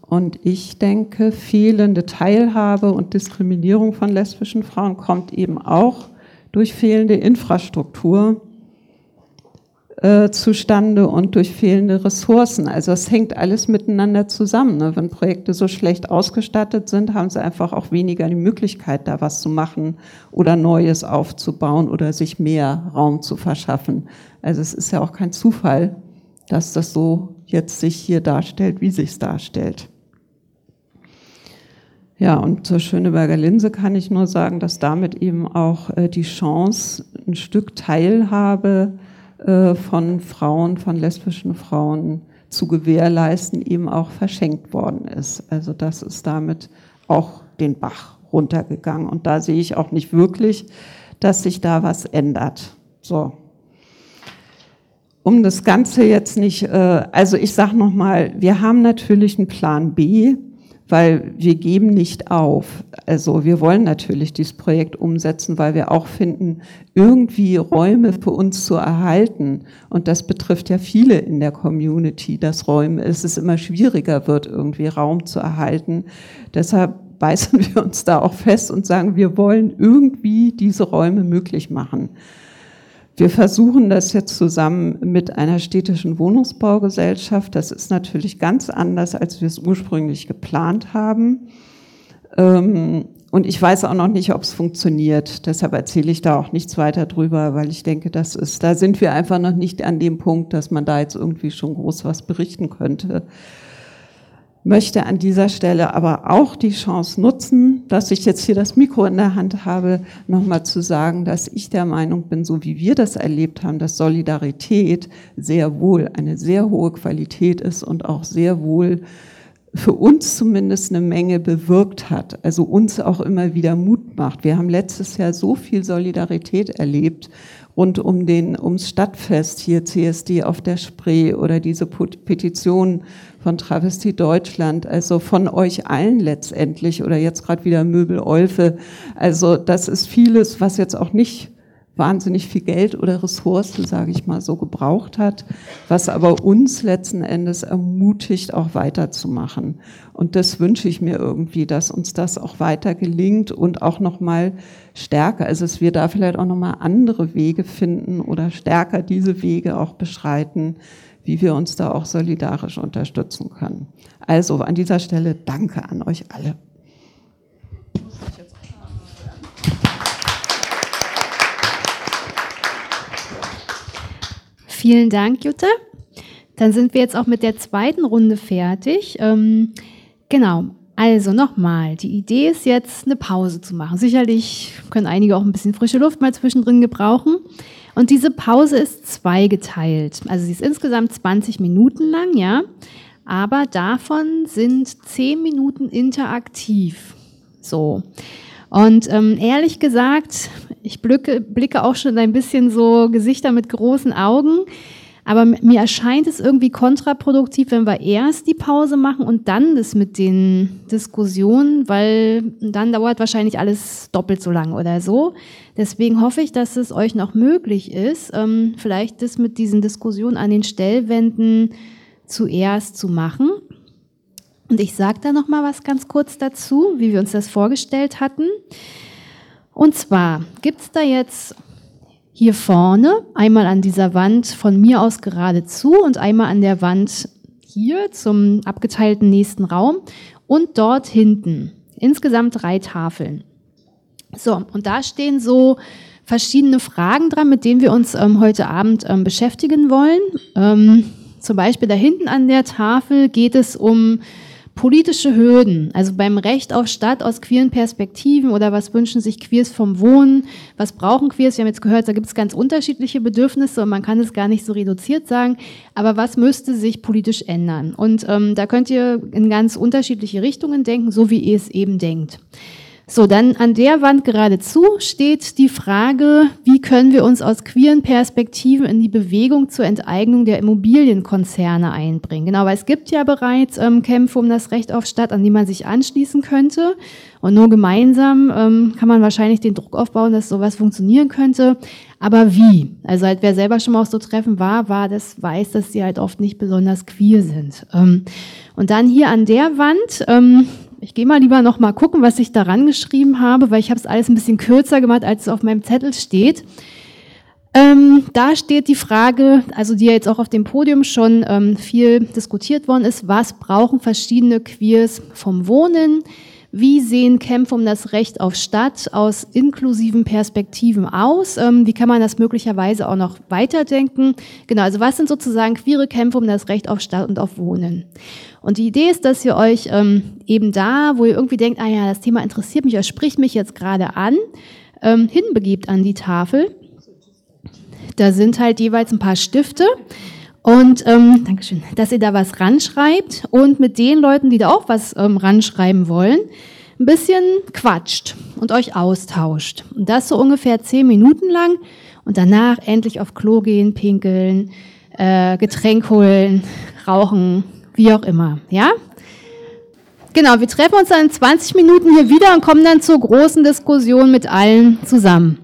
Und ich denke, fehlende Teilhabe und Diskriminierung von lesbischen Frauen kommt eben auch durch fehlende Infrastruktur äh, zustande und durch fehlende Ressourcen. Also es hängt alles miteinander zusammen. Ne? Wenn Projekte so schlecht ausgestattet sind, haben sie einfach auch weniger die Möglichkeit, da was zu machen oder Neues aufzubauen oder sich mehr Raum zu verschaffen. Also es ist ja auch kein Zufall, dass das so jetzt sich hier darstellt, wie sich es darstellt. Ja, und zur Schöneberger Linse kann ich nur sagen, dass damit eben auch äh, die Chance, ein Stück Teilhabe äh, von Frauen, von lesbischen Frauen zu gewährleisten, eben auch verschenkt worden ist. Also das ist damit auch den Bach runtergegangen. Und da sehe ich auch nicht wirklich, dass sich da was ändert. So. Um das Ganze jetzt nicht, äh, also ich sage nochmal, wir haben natürlich einen Plan B, weil wir geben nicht auf. Also wir wollen natürlich dieses Projekt umsetzen, weil wir auch finden, irgendwie Räume für uns zu erhalten. Und das betrifft ja viele in der Community, dass Räume, es ist immer schwieriger wird, irgendwie Raum zu erhalten. Deshalb beißen wir uns da auch fest und sagen, wir wollen irgendwie diese Räume möglich machen. Wir versuchen das jetzt zusammen mit einer städtischen Wohnungsbaugesellschaft. Das ist natürlich ganz anders, als wir es ursprünglich geplant haben. Ähm, und ich weiß auch noch nicht, ob es funktioniert. Deshalb erzähle ich da auch nichts weiter drüber, weil ich denke, das ist, da sind wir einfach noch nicht an dem Punkt, dass man da jetzt irgendwie schon groß was berichten könnte möchte an dieser Stelle aber auch die Chance nutzen, dass ich jetzt hier das Mikro in der Hand habe, nochmal zu sagen, dass ich der Meinung bin, so wie wir das erlebt haben, dass Solidarität sehr wohl eine sehr hohe Qualität ist und auch sehr wohl für uns zumindest eine Menge bewirkt hat, also uns auch immer wieder Mut macht. Wir haben letztes Jahr so viel Solidarität erlebt rund um den, ums Stadtfest hier CSD auf der Spree oder diese Petition von Travestie Deutschland, also von euch allen letztendlich oder jetzt gerade wieder Möbel Olfe. Also das ist vieles, was jetzt auch nicht wahnsinnig viel Geld oder Ressourcen, sage ich mal, so gebraucht hat, was aber uns letzten Endes ermutigt, auch weiterzumachen. Und das wünsche ich mir irgendwie, dass uns das auch weiter gelingt und auch nochmal stärker, also dass wir da vielleicht auch nochmal andere Wege finden oder stärker diese Wege auch beschreiten, wie wir uns da auch solidarisch unterstützen können. Also an dieser Stelle danke an euch alle. Vielen Dank, Jutta. Dann sind wir jetzt auch mit der zweiten Runde fertig. Ähm, genau. Also nochmal, die Idee ist jetzt eine Pause zu machen. Sicherlich können einige auch ein bisschen frische Luft mal zwischendrin gebrauchen. Und diese Pause ist zweigeteilt. Also sie ist insgesamt 20 Minuten lang, ja. Aber davon sind 10 Minuten interaktiv. So. Und ähm, ehrlich gesagt, ich blicke, blicke auch schon ein bisschen so Gesichter mit großen Augen. Aber mir erscheint es irgendwie kontraproduktiv, wenn wir erst die Pause machen und dann das mit den Diskussionen, weil dann dauert wahrscheinlich alles doppelt so lang oder so. Deswegen hoffe ich, dass es euch noch möglich ist, ähm, vielleicht das mit diesen Diskussionen an den Stellwänden zuerst zu machen. Und ich sage da noch mal was ganz kurz dazu, wie wir uns das vorgestellt hatten. Und zwar gibt es da jetzt hier vorne einmal an dieser Wand von mir aus geradezu und einmal an der Wand hier zum abgeteilten nächsten Raum und dort hinten insgesamt drei Tafeln. So, und da stehen so verschiedene Fragen dran, mit denen wir uns ähm, heute Abend ähm, beschäftigen wollen. Ähm, zum Beispiel da hinten an der Tafel geht es um politische Hürden, also beim Recht auf Stadt aus queeren Perspektiven oder was wünschen sich Queers vom Wohnen, was brauchen Queers? Wir haben jetzt gehört, da gibt es ganz unterschiedliche Bedürfnisse und man kann es gar nicht so reduziert sagen, aber was müsste sich politisch ändern? Und ähm, da könnt ihr in ganz unterschiedliche Richtungen denken, so wie ihr es eben denkt. So, dann an der Wand geradezu steht die Frage, wie können wir uns aus queeren Perspektiven in die Bewegung zur Enteignung der Immobilienkonzerne einbringen. Genau, weil es gibt ja bereits ähm, Kämpfe um das Recht auf Stadt, an die man sich anschließen könnte. Und nur gemeinsam ähm, kann man wahrscheinlich den Druck aufbauen, dass sowas funktionieren könnte. Aber wie? Also halt, wer selber schon mal auf so Treffen war, war das, weiß, dass sie halt oft nicht besonders queer sind. Ähm, und dann hier an der Wand, ähm, ich gehe mal lieber noch mal gucken, was ich daran geschrieben habe, weil ich habe es alles ein bisschen kürzer gemacht, als es auf meinem Zettel steht. Ähm, da steht die Frage, also die ja jetzt auch auf dem Podium schon ähm, viel diskutiert worden ist, was brauchen verschiedene Queers vom Wohnen? Wie sehen Kämpfe um das Recht auf Stadt aus inklusiven Perspektiven aus? Ähm, wie kann man das möglicherweise auch noch weiterdenken? Genau, also was sind sozusagen queere Kämpfe um das Recht auf Stadt und auf Wohnen? Und die Idee ist, dass ihr euch ähm, eben da, wo ihr irgendwie denkt, ah ja, das Thema interessiert mich, das spricht mich jetzt gerade an, ähm, hinbegebt an die Tafel. Da sind halt jeweils ein paar Stifte und ähm, Dankeschön, dass ihr da was ranschreibt und mit den Leuten, die da auch was ähm, ranschreiben wollen, ein bisschen quatscht und euch austauscht. Und das so ungefähr zehn Minuten lang und danach endlich auf Klo gehen, pinkeln, äh, Getränk holen, rauchen, wie auch immer. Ja? Genau, wir treffen uns dann in 20 Minuten hier wieder und kommen dann zur großen Diskussion mit allen zusammen.